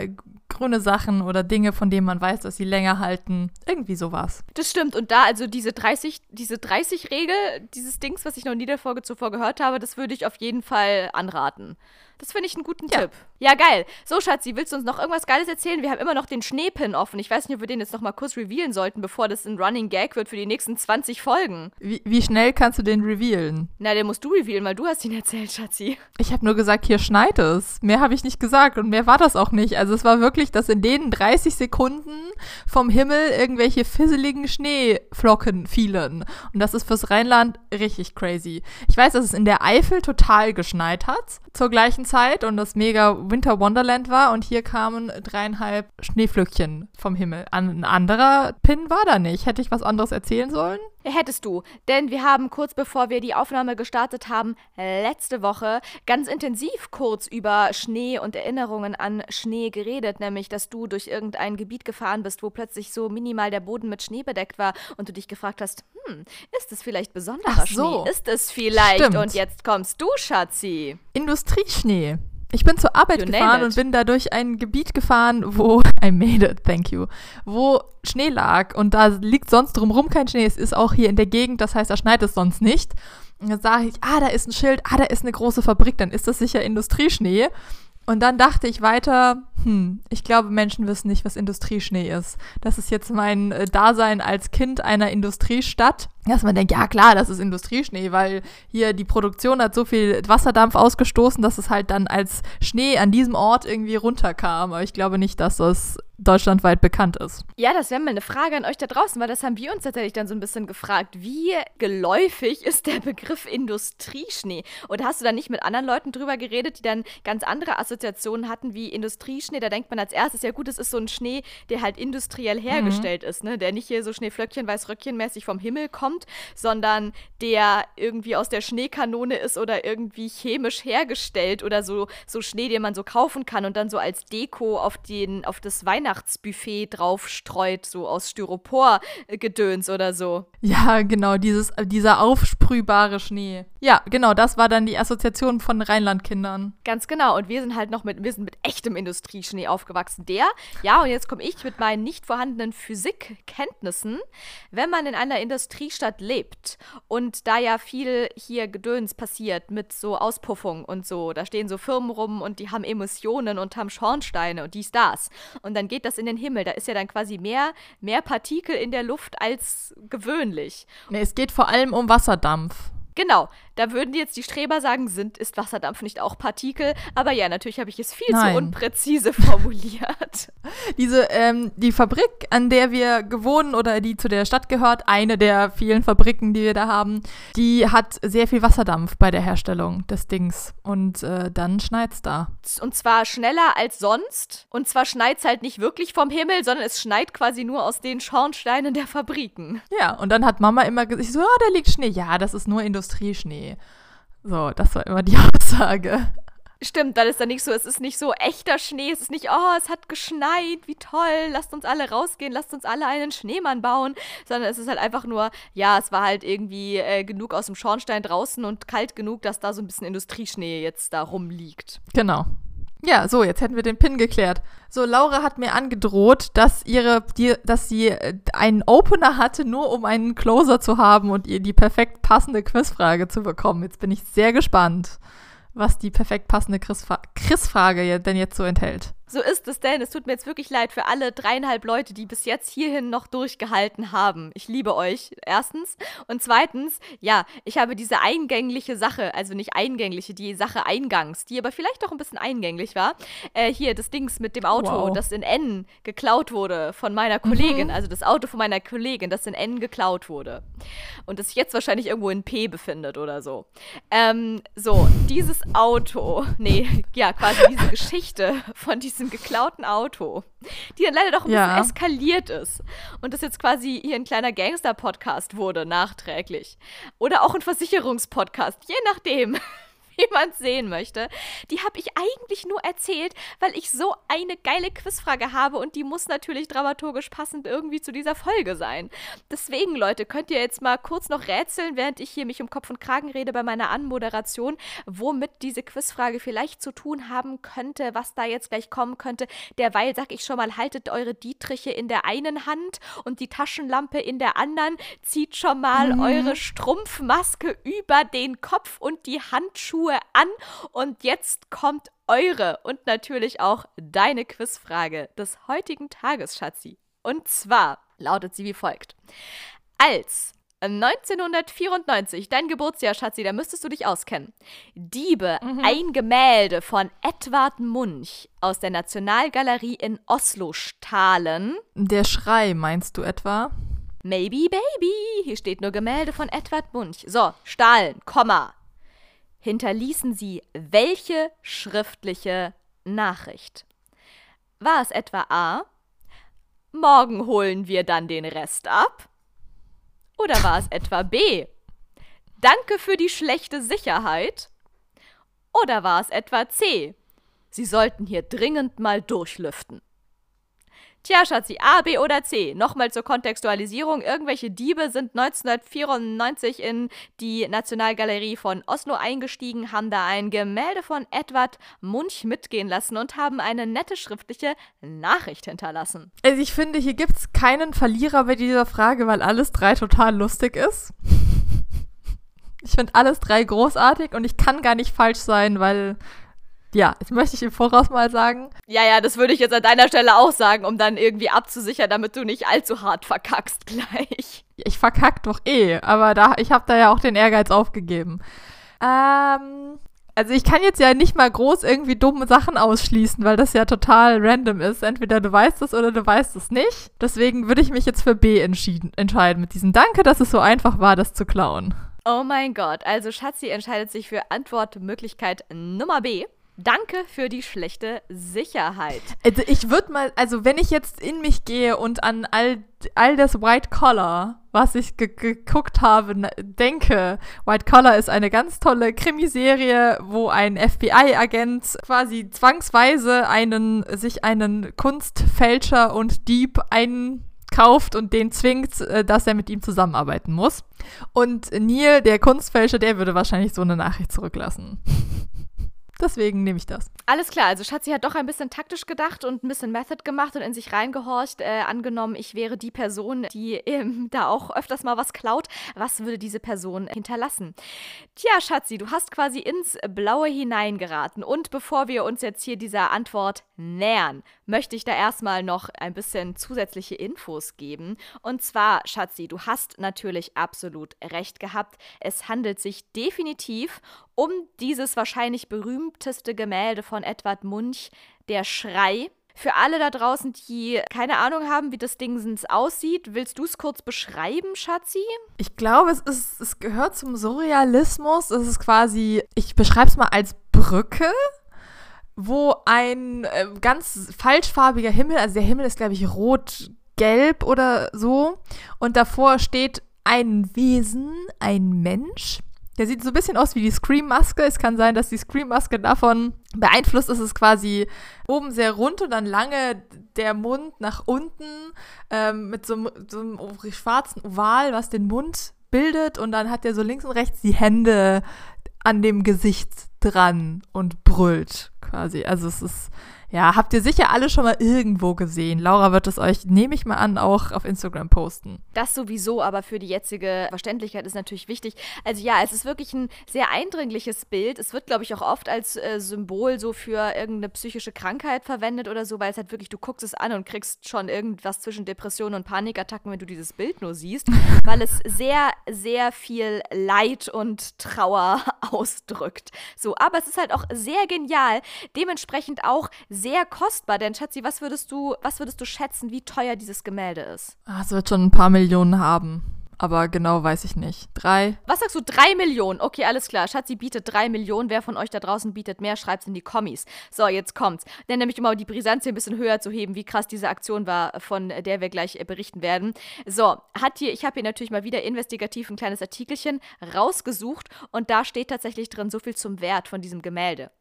grüne Sachen oder Dinge, von denen man weiß, dass sie länger halten. Irgendwie sowas. Das stimmt. Und da also diese 30, diese 30-Regel, dieses Dings, was ich noch nie der Folge zuvor gehört habe, das würde ich auf jeden Fall anraten. Das finde ich einen guten Ja. Tipp. Ja, geil. So, Schatzi, willst du uns noch irgendwas Geiles erzählen? Wir haben immer noch den Schneepin offen. Ich weiß nicht, ob wir den jetzt noch mal kurz revealen sollten, bevor das ein Running Gag wird für die nächsten 20 Folgen. Wie, wie schnell kannst du den revealen? Na, den musst du revealen, weil du hast ihn erzählt, Schatzi. Ich habe nur gesagt, hier schneit es. Mehr habe ich nicht gesagt und mehr war das auch nicht. Also es war wirklich, dass in den 30 Sekunden vom Himmel irgendwelche fisseligen Schneeflocken fielen. Und das ist fürs Rheinland richtig crazy. Ich weiß, dass es in der Eifel total geschneit hat zur gleichen Zeit und das mega Winter Wonderland war und hier kamen dreieinhalb Schneeflöckchen vom Himmel. Ein anderer Pin war da nicht. Hätte ich was anderes erzählen sollen? Hättest du. Denn wir haben kurz bevor wir die Aufnahme gestartet haben, letzte Woche ganz intensiv kurz über Schnee und Erinnerungen an Schnee geredet. Nämlich, dass du durch irgendein Gebiet gefahren bist, wo plötzlich so minimal der Boden mit Schnee bedeckt war und du dich gefragt hast, hm, ist es vielleicht besonderer Ach so. Schnee? Ist es vielleicht? Stimmt. Und jetzt kommst du, Schatzi. Industrieschnee. Ich bin zur Arbeit You gefahren und bin da durch ein Gebiet gefahren, wo <laughs> I made it, thank you, wo Schnee lag und da liegt sonst drumherum kein Schnee. Es ist auch hier in der Gegend, das heißt, da schneit es sonst nicht. Und dann sage ich, ah, da ist ein Schild, ah, da ist eine große Fabrik, dann ist das sicher Industrieschnee. Und dann dachte ich weiter, hm, ich glaube, Menschen wissen nicht, was Industrieschnee ist. Das ist jetzt mein äh, Dasein als Kind einer Industriestadt. Dass man denkt, ja klar, das ist Industrieschnee, weil hier die Produktion hat so viel Wasserdampf ausgestoßen, dass es halt dann als Schnee an diesem Ort irgendwie runterkam. Aber ich glaube nicht, dass das deutschlandweit bekannt ist. Ja, das wäre mal eine Frage an euch da draußen, weil das haben wir uns tatsächlich dann so ein bisschen gefragt. Wie geläufig ist der Begriff Industrieschnee? Oder hast du da nicht mit anderen Leuten drüber geredet, die dann ganz andere Assoziationen hatten wie Industrieschnee? Da denkt man als erstes, ja gut, es ist so ein Schnee, der halt industriell hergestellt ist, ne? Der nicht hier so Schneeflöckchen, Weißröckchen mäßig vom Himmel kommt, sondern der irgendwie aus der Schneekanone ist oder irgendwie chemisch hergestellt oder so, so Schnee, den man so kaufen kann und dann so als Deko auf, den, auf das Weihnachtsbuffet draufstreut, so aus Styropor-Gedöns oder so. Ja, genau, dieses, dieser aufsprühbare Schnee. Ja, genau, das war dann die Assoziation von Rheinlandkindern. Ganz genau. Und wir sind halt noch mit, wir sind mit echtem Industrieschnee aufgewachsen. Der, ja, und jetzt komme ich mit meinen nicht vorhandenen Physikkenntnissen. Wenn man in einer Industriestadt lebt und da ja viel hier Gedöns passiert mit so Auspuffung und so, da stehen so Firmen rum und die haben Emissionen und haben Schornsteine und dies, das. Und dann geht das in den Himmel. Da ist ja dann quasi mehr, mehr Partikel in der Luft als Nee, es geht vor allem um Wasserdampf. Genau, da würden jetzt die Streber sagen, sind, ist Wasserdampf nicht auch Partikel? Aber ja, natürlich habe ich es viel Nein. zu unpräzise <laughs> formuliert. Diese, ähm, die Fabrik, an der wir gewohnt oder die zu der Stadt gehört, eine der vielen Fabriken, die wir da haben, die hat sehr viel Wasserdampf bei der Herstellung des Dings. Und äh, dann schneit's da. Und zwar schneller als sonst. Und zwar schneit es halt nicht wirklich vom Himmel, sondern es schneit quasi nur aus den Schornsteinen der Fabriken. Ja, und dann hat Mama immer gesagt, so, ja, da liegt Schnee. Ja, das ist nur Industrieschnee. So, das war immer die <laughs> Aussage. Stimmt, dann ist da nicht so, es ist nicht so echter Schnee, es ist nicht, oh, es hat geschneit, wie toll, lasst uns alle rausgehen, lasst uns alle einen Schneemann bauen, sondern es ist halt einfach nur, ja, es war halt irgendwie äh, genug aus dem Schornstein draußen und kalt genug, dass da so ein bisschen Industrieschnee jetzt da rumliegt. Genau. Ja, so, jetzt hätten wir den Pin geklärt. So, Laura hat mir angedroht, dass ihre, die, dass sie äh, einen Opener hatte, nur um einen Closer zu haben und ihr die perfekt passende Quizfrage zu bekommen. Jetzt bin ich sehr gespannt. was die perfekt passende Chris-Frage denn jetzt so enthält. So ist es denn. Es tut mir jetzt wirklich leid für alle dreieinhalb Leute, die bis jetzt hierhin noch durchgehalten haben. Ich liebe euch, erstens. Und zweitens, ja, ich habe diese eingängliche Sache, also nicht eingängliche, die Sache eingangs, die aber vielleicht doch ein bisschen eingänglich war. Äh, hier, das Dings mit dem Auto, wow. das in N geklaut wurde von meiner Kollegin. Mhm. Also das Auto von meiner Kollegin, das in N geklaut wurde. Und das sich jetzt wahrscheinlich irgendwo in P befindet oder so. Ähm, so, dieses Auto, nee, ja, quasi diese <laughs> Geschichte von diesem diesem geklauten Auto, die dann leider doch ein ja. bisschen eskaliert ist. Und das jetzt quasi hier ein kleiner Gangster-Podcast wurde, nachträglich. Oder auch ein Versicherungspodcast, je nachdem. Jemand sehen möchte, die habe ich eigentlich nur erzählt, weil ich so eine geile Quizfrage habe und die muss natürlich dramaturgisch passend irgendwie zu dieser Folge sein. Deswegen, Leute, könnt ihr jetzt mal kurz noch rätseln, während ich hier mich um Kopf und Kragen rede bei meiner Anmoderation, womit diese Quizfrage vielleicht zu tun haben könnte, was da jetzt gleich kommen könnte. Derweil sag ich schon mal, haltet eure Dietriche in der einen Hand und die Taschenlampe in der anderen, zieht schon mal mhm. eure Strumpfmaske über den Kopf und die Handschuhe Schuhe an und jetzt kommt eure und natürlich auch deine Quizfrage des heutigen Tages, Schatzi. Und zwar lautet sie wie folgt. Als 1994, dein Geburtsjahr, Schatzi, da müsstest du dich auskennen. Diebe, mhm. ein Gemälde von Edward Munch aus der Nationalgalerie in Oslo stahlen. Der Schrei, meinst du etwa? Maybe Baby. Hier steht nur Gemälde von Edward Munch. So, stahlen, Komma hinterließen sie welche schriftliche Nachricht? War es etwa A? Morgen holen wir dann den Rest ab? Oder war es etwa B? Danke für die schlechte Sicherheit? Oder war es etwa C? Sie sollten hier dringend mal durchlüften. Tja, Schatzi, A, B oder C. Nochmal zur Kontextualisierung. Irgendwelche Diebe sind 1994 in die Nationalgalerie von Oslo eingestiegen, haben da ein Gemälde von Edward Munch mitgehen lassen und haben eine nette schriftliche Nachricht hinterlassen. Also ich finde, hier gibt es keinen Verlierer bei dieser Frage, weil alles drei total lustig ist. Ich finde alles drei großartig und ich kann gar nicht falsch sein, weil ja, das möchte ich im Voraus mal sagen. Ja, ja, das würde ich jetzt an deiner Stelle auch sagen, um dann irgendwie abzusichern, damit du nicht allzu hart verkackst gleich. Ich verkack doch eh, aber da, ich habe da ja auch den Ehrgeiz aufgegeben. Ähm, also ich kann jetzt ja nicht mal groß irgendwie dumme Sachen ausschließen, weil das ja total random ist. Entweder du weißt es oder du weißt es nicht. Deswegen würde ich mich jetzt für B entscheiden mit diesem Danke, dass es so einfach war, das zu klauen. Oh mein Gott, also Schatzi entscheidet sich für Antwortmöglichkeit Nummer B. Danke für die schlechte Sicherheit. Also ich würde mal, also wenn ich jetzt in mich gehe und an all, all das White Collar, was ich ge geguckt habe, denke, White Collar ist eine ganz tolle Krimiserie, wo ein FBI-Agent quasi zwangsweise einen, sich einen Kunstfälscher und Dieb einkauft und den zwingt, äh, dass er mit ihm zusammenarbeiten muss. Und Neil, der Kunstfälscher, der würde wahrscheinlich so eine Nachricht zurücklassen. Deswegen nehme ich das. Alles klar, also Schatzi hat doch ein bisschen taktisch gedacht und ein bisschen Method gemacht und in sich reingehorcht. Äh, angenommen, ich wäre die Person, die ähm, <laughs> da auch öfters mal was klaut. Was würde diese Person hinterlassen? Tja, Schatzi, du hast quasi ins Blaue hineingeraten. Und bevor wir uns jetzt hier dieser Antwort nähern, möchte ich da erstmal noch ein bisschen zusätzliche Infos geben. Und zwar, Schatzi, du hast natürlich absolut recht gehabt. Es handelt sich definitiv um dieses wahrscheinlich berühmteste Gemälde von Edward Munch, Der Schrei. Für alle da draußen, die keine Ahnung haben, wie das Ding aussieht, willst du es kurz beschreiben, Schatzi? Ich glaube, es, ist, es gehört zum Surrealismus. Es ist quasi, ich beschreibe es mal als Brücke wo ein äh, ganz falschfarbiger Himmel, also der Himmel ist, glaube ich, rot-gelb oder so, und davor steht ein Wesen, ein Mensch, der sieht so ein bisschen aus wie die Scream-Maske. Es kann sein, dass die Scream-Maske davon beeinflusst ist. Es quasi oben sehr rund und dann lange der Mund nach unten ähm, mit so, so einem schwarzen Oval, was den Mund bildet. Und dann hat er so links und rechts die Hände an dem Gesicht dran und brüllt quasi. Also es ist, Ja, habt ihr sicher alle schon mal irgendwo gesehen. Laura wird es euch, nehme ich mal an, auch auf Instagram posten. Das sowieso, aber für die jetzige Verständlichkeit ist natürlich wichtig. Also ja, es ist wirklich ein sehr eindringliches Bild. Es wird, glaube ich, auch oft als äh, Symbol so für irgendeine psychische Krankheit verwendet oder so, weil es halt wirklich, du guckst es an und kriegst schon irgendwas zwischen Depressionen und Panikattacken, wenn du dieses Bild nur siehst, <laughs> weil es sehr, sehr viel Leid und Trauer <laughs> ausdrückt. So, aber es ist halt auch sehr genial, dementsprechend auch sehr kostbar, denn Schatzi, was würdest du, was würdest du schätzen, wie teuer dieses Gemälde ist? Ah, es wird schon ein paar Millionen haben. Aber genau weiß ich nicht. Drei? Was sagst du? Drei Millionen. Okay, alles klar. Schatzi bietet drei Millionen. Wer von euch da draußen bietet mehr, schreibt's in die Kommis. So, jetzt kommt's. Denn nämlich, um die Brisanz hier ein bisschen höher zu heben, wie krass diese Aktion war, von der wir gleich äh, berichten werden. So, hat hier, ich habe hier natürlich mal wieder investigativ ein kleines Artikelchen rausgesucht und da steht tatsächlich drin so viel zum Wert von diesem Gemälde.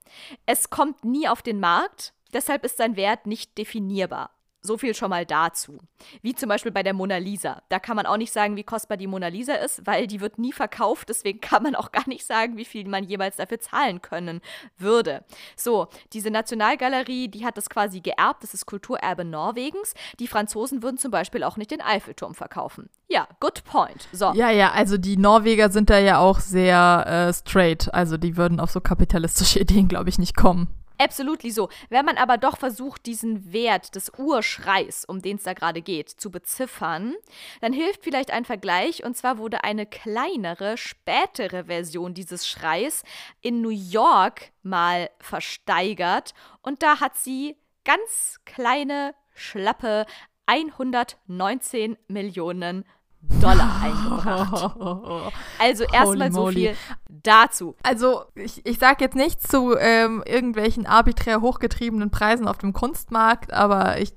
Es kommt nie auf den Markt, deshalb ist sein Wert nicht definierbar. So viel schon mal dazu. Wie zum Beispiel bei der Mona Lisa. Da kann man auch nicht sagen, wie kostbar die Mona Lisa ist, weil die wird nie verkauft. Deswegen kann man auch gar nicht sagen, wie viel man jeweils dafür zahlen können würde. So, diese Nationalgalerie, die hat das quasi geerbt. Das ist Kulturerbe Norwegens. Die Franzosen würden zum Beispiel auch nicht den Eiffelturm verkaufen. Ja, good point. So. Ja, ja, also die Norweger sind da ja auch sehr äh, straight. Also die würden auf so kapitalistische <laughs> Ideen, glaube ich, nicht kommen. Absolutely so. Wenn man aber doch versucht, diesen Wert des Urschreis, um den es da gerade geht, zu beziffern, dann hilft vielleicht ein Vergleich. Und zwar wurde eine kleinere, spätere Version dieses Schreis in New York mal versteigert. Und da hat sie ganz kleine, schlappe 119 Millionen Dollar eingebracht. <laughs> Also erstmal so viel dazu. Also ich, ich sage jetzt nichts zu ähm, irgendwelchen arbiträr hochgetriebenen Preisen auf dem Kunstmarkt, aber ich,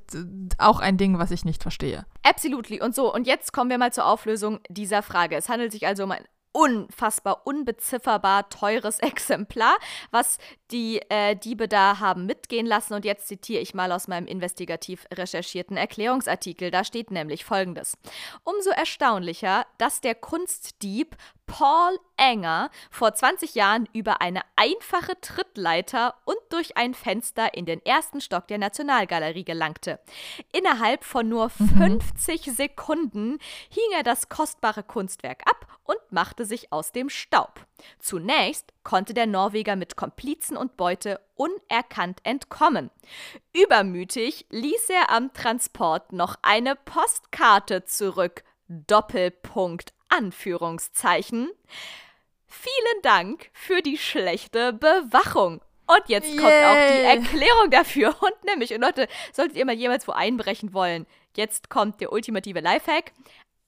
auch ein Ding, was ich nicht verstehe. Absolutely. Und so, und jetzt kommen wir mal zur Auflösung dieser Frage. Es handelt sich also um ein unfassbar unbezifferbar teures <laughs> Exemplar, was die äh, Diebe da haben mitgehen lassen. Und jetzt zitiere ich mal aus meinem investigativ recherchierten Erklärungsartikel. Da steht nämlich folgendes. Umso erstaunlicher, dass der Kunstdieb Paul Enger vor 20 Jahren über eine einfache Trittleiter und durch ein Fenster in den ersten Stock der Nationalgalerie gelangte. Innerhalb von nur 50 mhm. Sekunden hing er das kostbare Kunstwerk ab und machte sich aus dem Staub. Zunächst konnte der Norweger mit Komplizen und Beute unerkannt entkommen. Übermütig ließ er am Transport noch eine Postkarte zurück. Doppelpunkt Anführungszeichen. Vielen Dank für die schlechte Bewachung. Und jetzt kommt auch die Erklärung dafür. <laughs> Und nämlich, und Leute, solltet ihr mal jemals wo einbrechen wollen, jetzt kommt der ultimative Lifehack.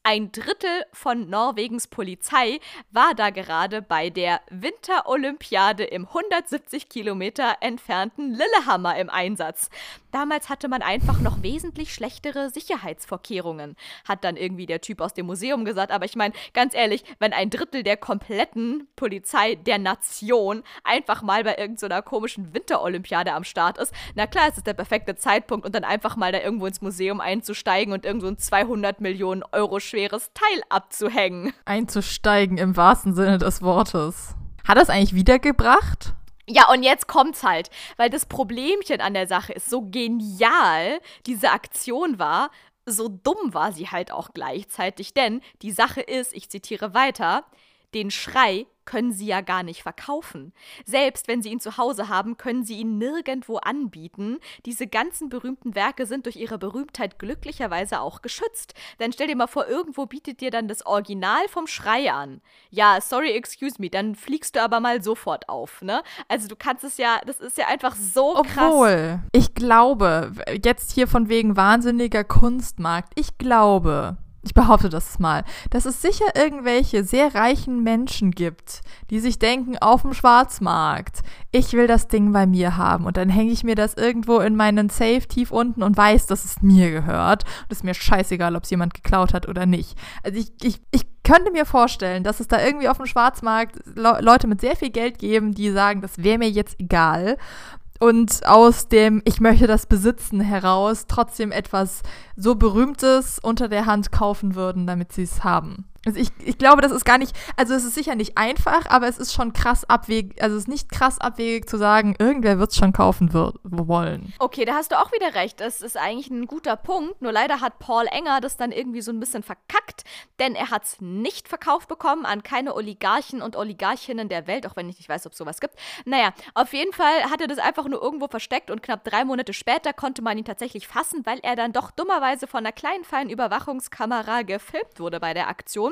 Ein Drittel von Norwegens Polizei war da gerade bei der Winterolympiade im 170 Kilometer entfernten Lillehammer im Einsatz. Damals hatte man einfach noch wesentlich schlechtere Sicherheitsvorkehrungen, hat dann irgendwie der Typ aus dem Museum gesagt. Aber ich meine, ganz ehrlich, wenn ein Drittel der kompletten Polizei der Nation einfach mal bei irgendeiner so komischen Winterolympiade am Start ist, na klar, es ist der perfekte Zeitpunkt und dann einfach mal da irgendwo ins Museum einzusteigen und irgendwo ein 200 Millionen Euro schweres Teil abzuhängen. Einzusteigen im wahrsten Sinne des Wortes. Hat es eigentlich wiedergebracht? Ja, und jetzt kommt's halt, weil das Problemchen an der Sache ist, so genial diese Aktion war, so dumm war sie halt auch gleichzeitig, denn die Sache ist, ich zitiere weiter, den Schrei können sie ja gar nicht verkaufen. Selbst wenn sie ihn zu Hause haben, können sie ihn nirgendwo anbieten. Diese ganzen berühmten Werke sind durch ihre Berühmtheit glücklicherweise auch geschützt. Denn stell dir mal vor, irgendwo bietet dir dann das Original vom Schrei an. Ja, sorry, excuse me, dann fliegst du aber mal sofort auf, ne? Also du kannst es ja, das ist ja einfach so Obwohl, krass. Obwohl, ich glaube, jetzt hier von wegen wahnsinniger Kunstmarkt, ich glaube, ich behaupte das mal, dass es sicher irgendwelche sehr reichen Menschen gibt, die sich denken, auf dem Schwarzmarkt, ich will das Ding bei mir haben. Und dann hänge ich mir das irgendwo in meinen Safe tief unten und weiß, dass es mir gehört. Und es ist mir scheißegal, ob es jemand geklaut hat oder nicht. Also ich, ich, ich könnte mir vorstellen, dass es da irgendwie auf dem Schwarzmarkt Le Leute mit sehr viel Geld geben, die sagen, das wäre mir jetzt egal und aus dem Ich möchte das besitzen heraus trotzdem etwas so Berühmtes unter der Hand kaufen würden, damit sie es haben. Also ich, ich glaube, das ist gar nicht, also es ist sicher nicht einfach, aber es ist schon krass abwegig, also es ist nicht krass abwegig zu sagen, irgendwer wird es schon kaufen wird, wollen. Okay, da hast du auch wieder recht. Das ist eigentlich ein guter Punkt. Nur leider hat Paul Enger das dann irgendwie so ein bisschen verkackt, denn er hat es nicht verkauft bekommen an keine Oligarchen und Oligarchinnen der Welt, auch wenn ich nicht weiß, ob es sowas gibt. Naja, auf jeden Fall hat er das einfach nur irgendwo versteckt und knapp drei Monate später konnte man ihn tatsächlich fassen, weil er dann doch dummerweise von einer kleinen feinen Überwachungskamera gefilmt wurde bei der Aktion.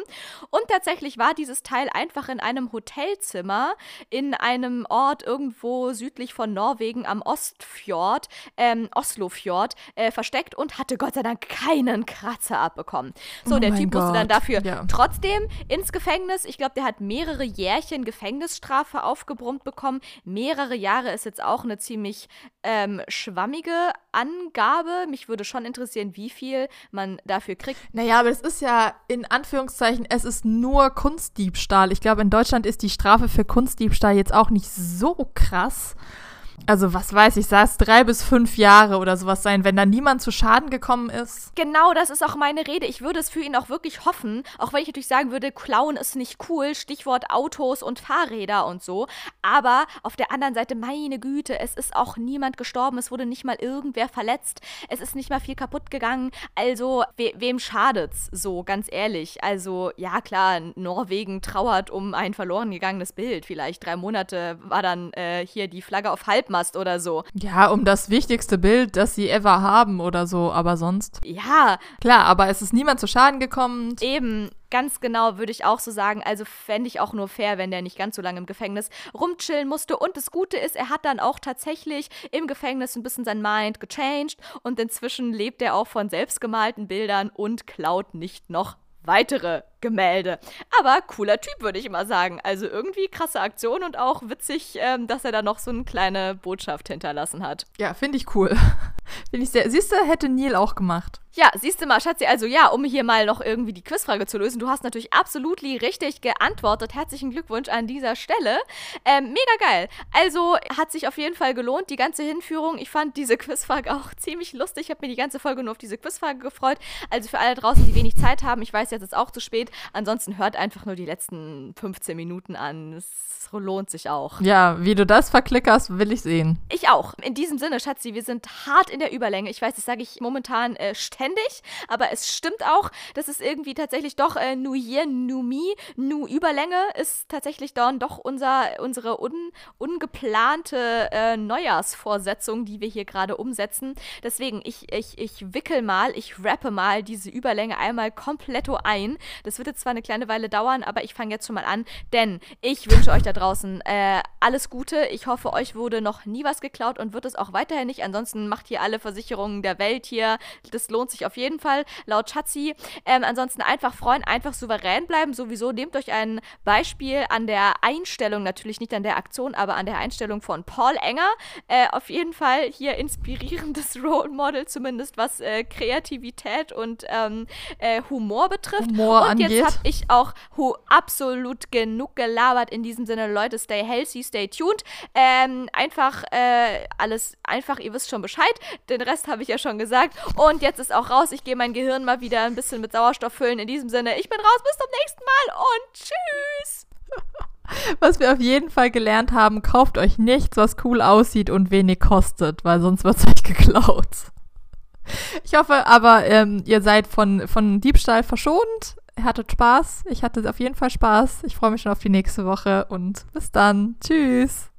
Und tatsächlich war dieses Teil einfach in einem Hotelzimmer in einem Ort irgendwo südlich von Norwegen am Ostfjord, ähm, Oslofjord, äh, versteckt und hatte Gott sei Dank keinen Kratzer abbekommen. So, Oh der Typ musste dann Gott, dafür ja. trotzdem ins Gefängnis. Ich glaube, der hat mehrere Jährchen Gefängnisstrafe aufgebrummt bekommen. Mehrere Jahre ist jetzt auch eine ziemlich ähm, schwammige Angabe. Mich würde schon interessieren, wie viel man dafür kriegt. Naja, aber es ist ja in Anführungszeichen, es ist nur Kunstdiebstahl. Ich glaube, in Deutschland ist die Strafe für Kunstdiebstahl jetzt auch nicht so krass. Also, was weiß ich, es drei bis fünf Jahre oder sowas sein, wenn da niemand zu Schaden gekommen ist. Genau, das ist auch meine Rede. Ich würde es für ihn auch wirklich hoffen, auch wenn ich natürlich sagen würde, Klauen ist nicht cool, Stichwort Autos und Fahrräder und so. Aber auf der anderen Seite, meine Güte, es ist auch niemand gestorben, es wurde nicht mal irgendwer verletzt, es ist nicht mal viel kaputt gegangen. Also, we wem schadet's so, ganz ehrlich? Also, ja, klar, Norwegen trauert um ein verloren gegangenes Bild. Vielleicht drei Monate war dann äh, hier die Flagge auf Halbmast oder so. Ja, um das wichtigste Bild, das sie ever haben oder so, aber sonst. Ja, Klar, aber es ist niemand zu Schaden gekommen. Eben, ganz genau würde ich auch so sagen. Also fände ich auch nur fair, wenn der nicht ganz so lange im Gefängnis rumchillen musste. Und das Gute ist, er hat dann auch tatsächlich im Gefängnis ein bisschen sein Mind gechanged und inzwischen lebt er auch von selbstgemalten Bildern und klaut nicht noch weitere Gemälde. Aber cooler Typ, würde ich immer sagen. Also irgendwie krasse Aktion und auch witzig, ähm, dass er da noch so eine kleine Botschaft hinterlassen hat. Ja, finde ich cool. <laughs> finde ich sehr. Siehst du, hätte Neil auch gemacht. Ja, siehst du mal, Schatzi, also ja, um hier mal noch irgendwie die Quizfrage zu lösen. Du hast natürlich absolut richtig geantwortet. Herzlichen Glückwunsch an dieser Stelle. Ähm, mega geil. Also hat sich auf jeden Fall gelohnt, die ganze Hinführung. Ich fand diese Quizfrage auch ziemlich lustig. Ich habe mir die ganze Folge nur auf diese Quizfrage gefreut. Also für alle draußen, die wenig Zeit haben, ich weiß, jetzt ist auch zu spät. Ansonsten hört einfach nur die letzten 15 Minuten an. Es lohnt sich auch. Ja, wie du das verklickerst, will ich sehen. Ich auch. In diesem Sinne, Schatzi, wir sind hart in der Überlänge. Ich weiß, das sage ich momentan äh, ständig, aber es stimmt auch, dass es irgendwie tatsächlich doch äh, New Year, New Me, New Überlänge ist tatsächlich dann doch unser, unsere un, ungeplante äh, Neujahrsvorsetzung, die wir hier gerade umsetzen. Deswegen, ich, ich, ich wickel mal, ich rappe mal diese Überlänge einmal kompletto ein. Das wird jetzt zwar eine kleine Weile dauern, aber ich fange jetzt schon mal an, denn ich wünsche euch da draußen äh, alles Gute. Ich hoffe, euch wurde noch nie was geklaut und wird es auch weiterhin nicht. Ansonsten macht hier alle Versicherungen der Welt hier. Das lohnt sich auf jeden Fall, laut Schatzi. Ähm, ansonsten einfach freuen, einfach souverän bleiben. Sowieso nehmt euch ein Beispiel an der Einstellung, natürlich nicht an der Aktion, aber an der Einstellung von Paul Enger. Äh, auf jeden Fall hier inspirierendes <laughs> Role Model, zumindest was äh, Kreativität und ähm, äh, Humor betrifft. Humor und angeht. Jetzt habe ich auch hu absolut genug gelabert. In diesem Sinne, Leute, stay healthy, stay tuned. Ähm, einfach äh, alles, einfach, ihr wisst schon Bescheid. Den Rest habe ich ja schon gesagt. Und jetzt ist auch raus. Ich gehe mein Gehirn mal wieder ein bisschen mit Sauerstoff füllen. In diesem Sinne, ich bin raus. Bis zum nächsten Mal und tschüss. <laughs> Was wir auf jeden Fall gelernt haben, kauft euch nichts, was cool aussieht und wenig kostet, weil sonst wird es <laughs> euch geklaut. Ich hoffe aber, ähm, ihr seid von, von Diebstahl verschont. Hattet Spaß. Ich hatte auf jeden Fall Spaß. Ich freue mich schon auf die nächste Woche und bis dann. Tschüss.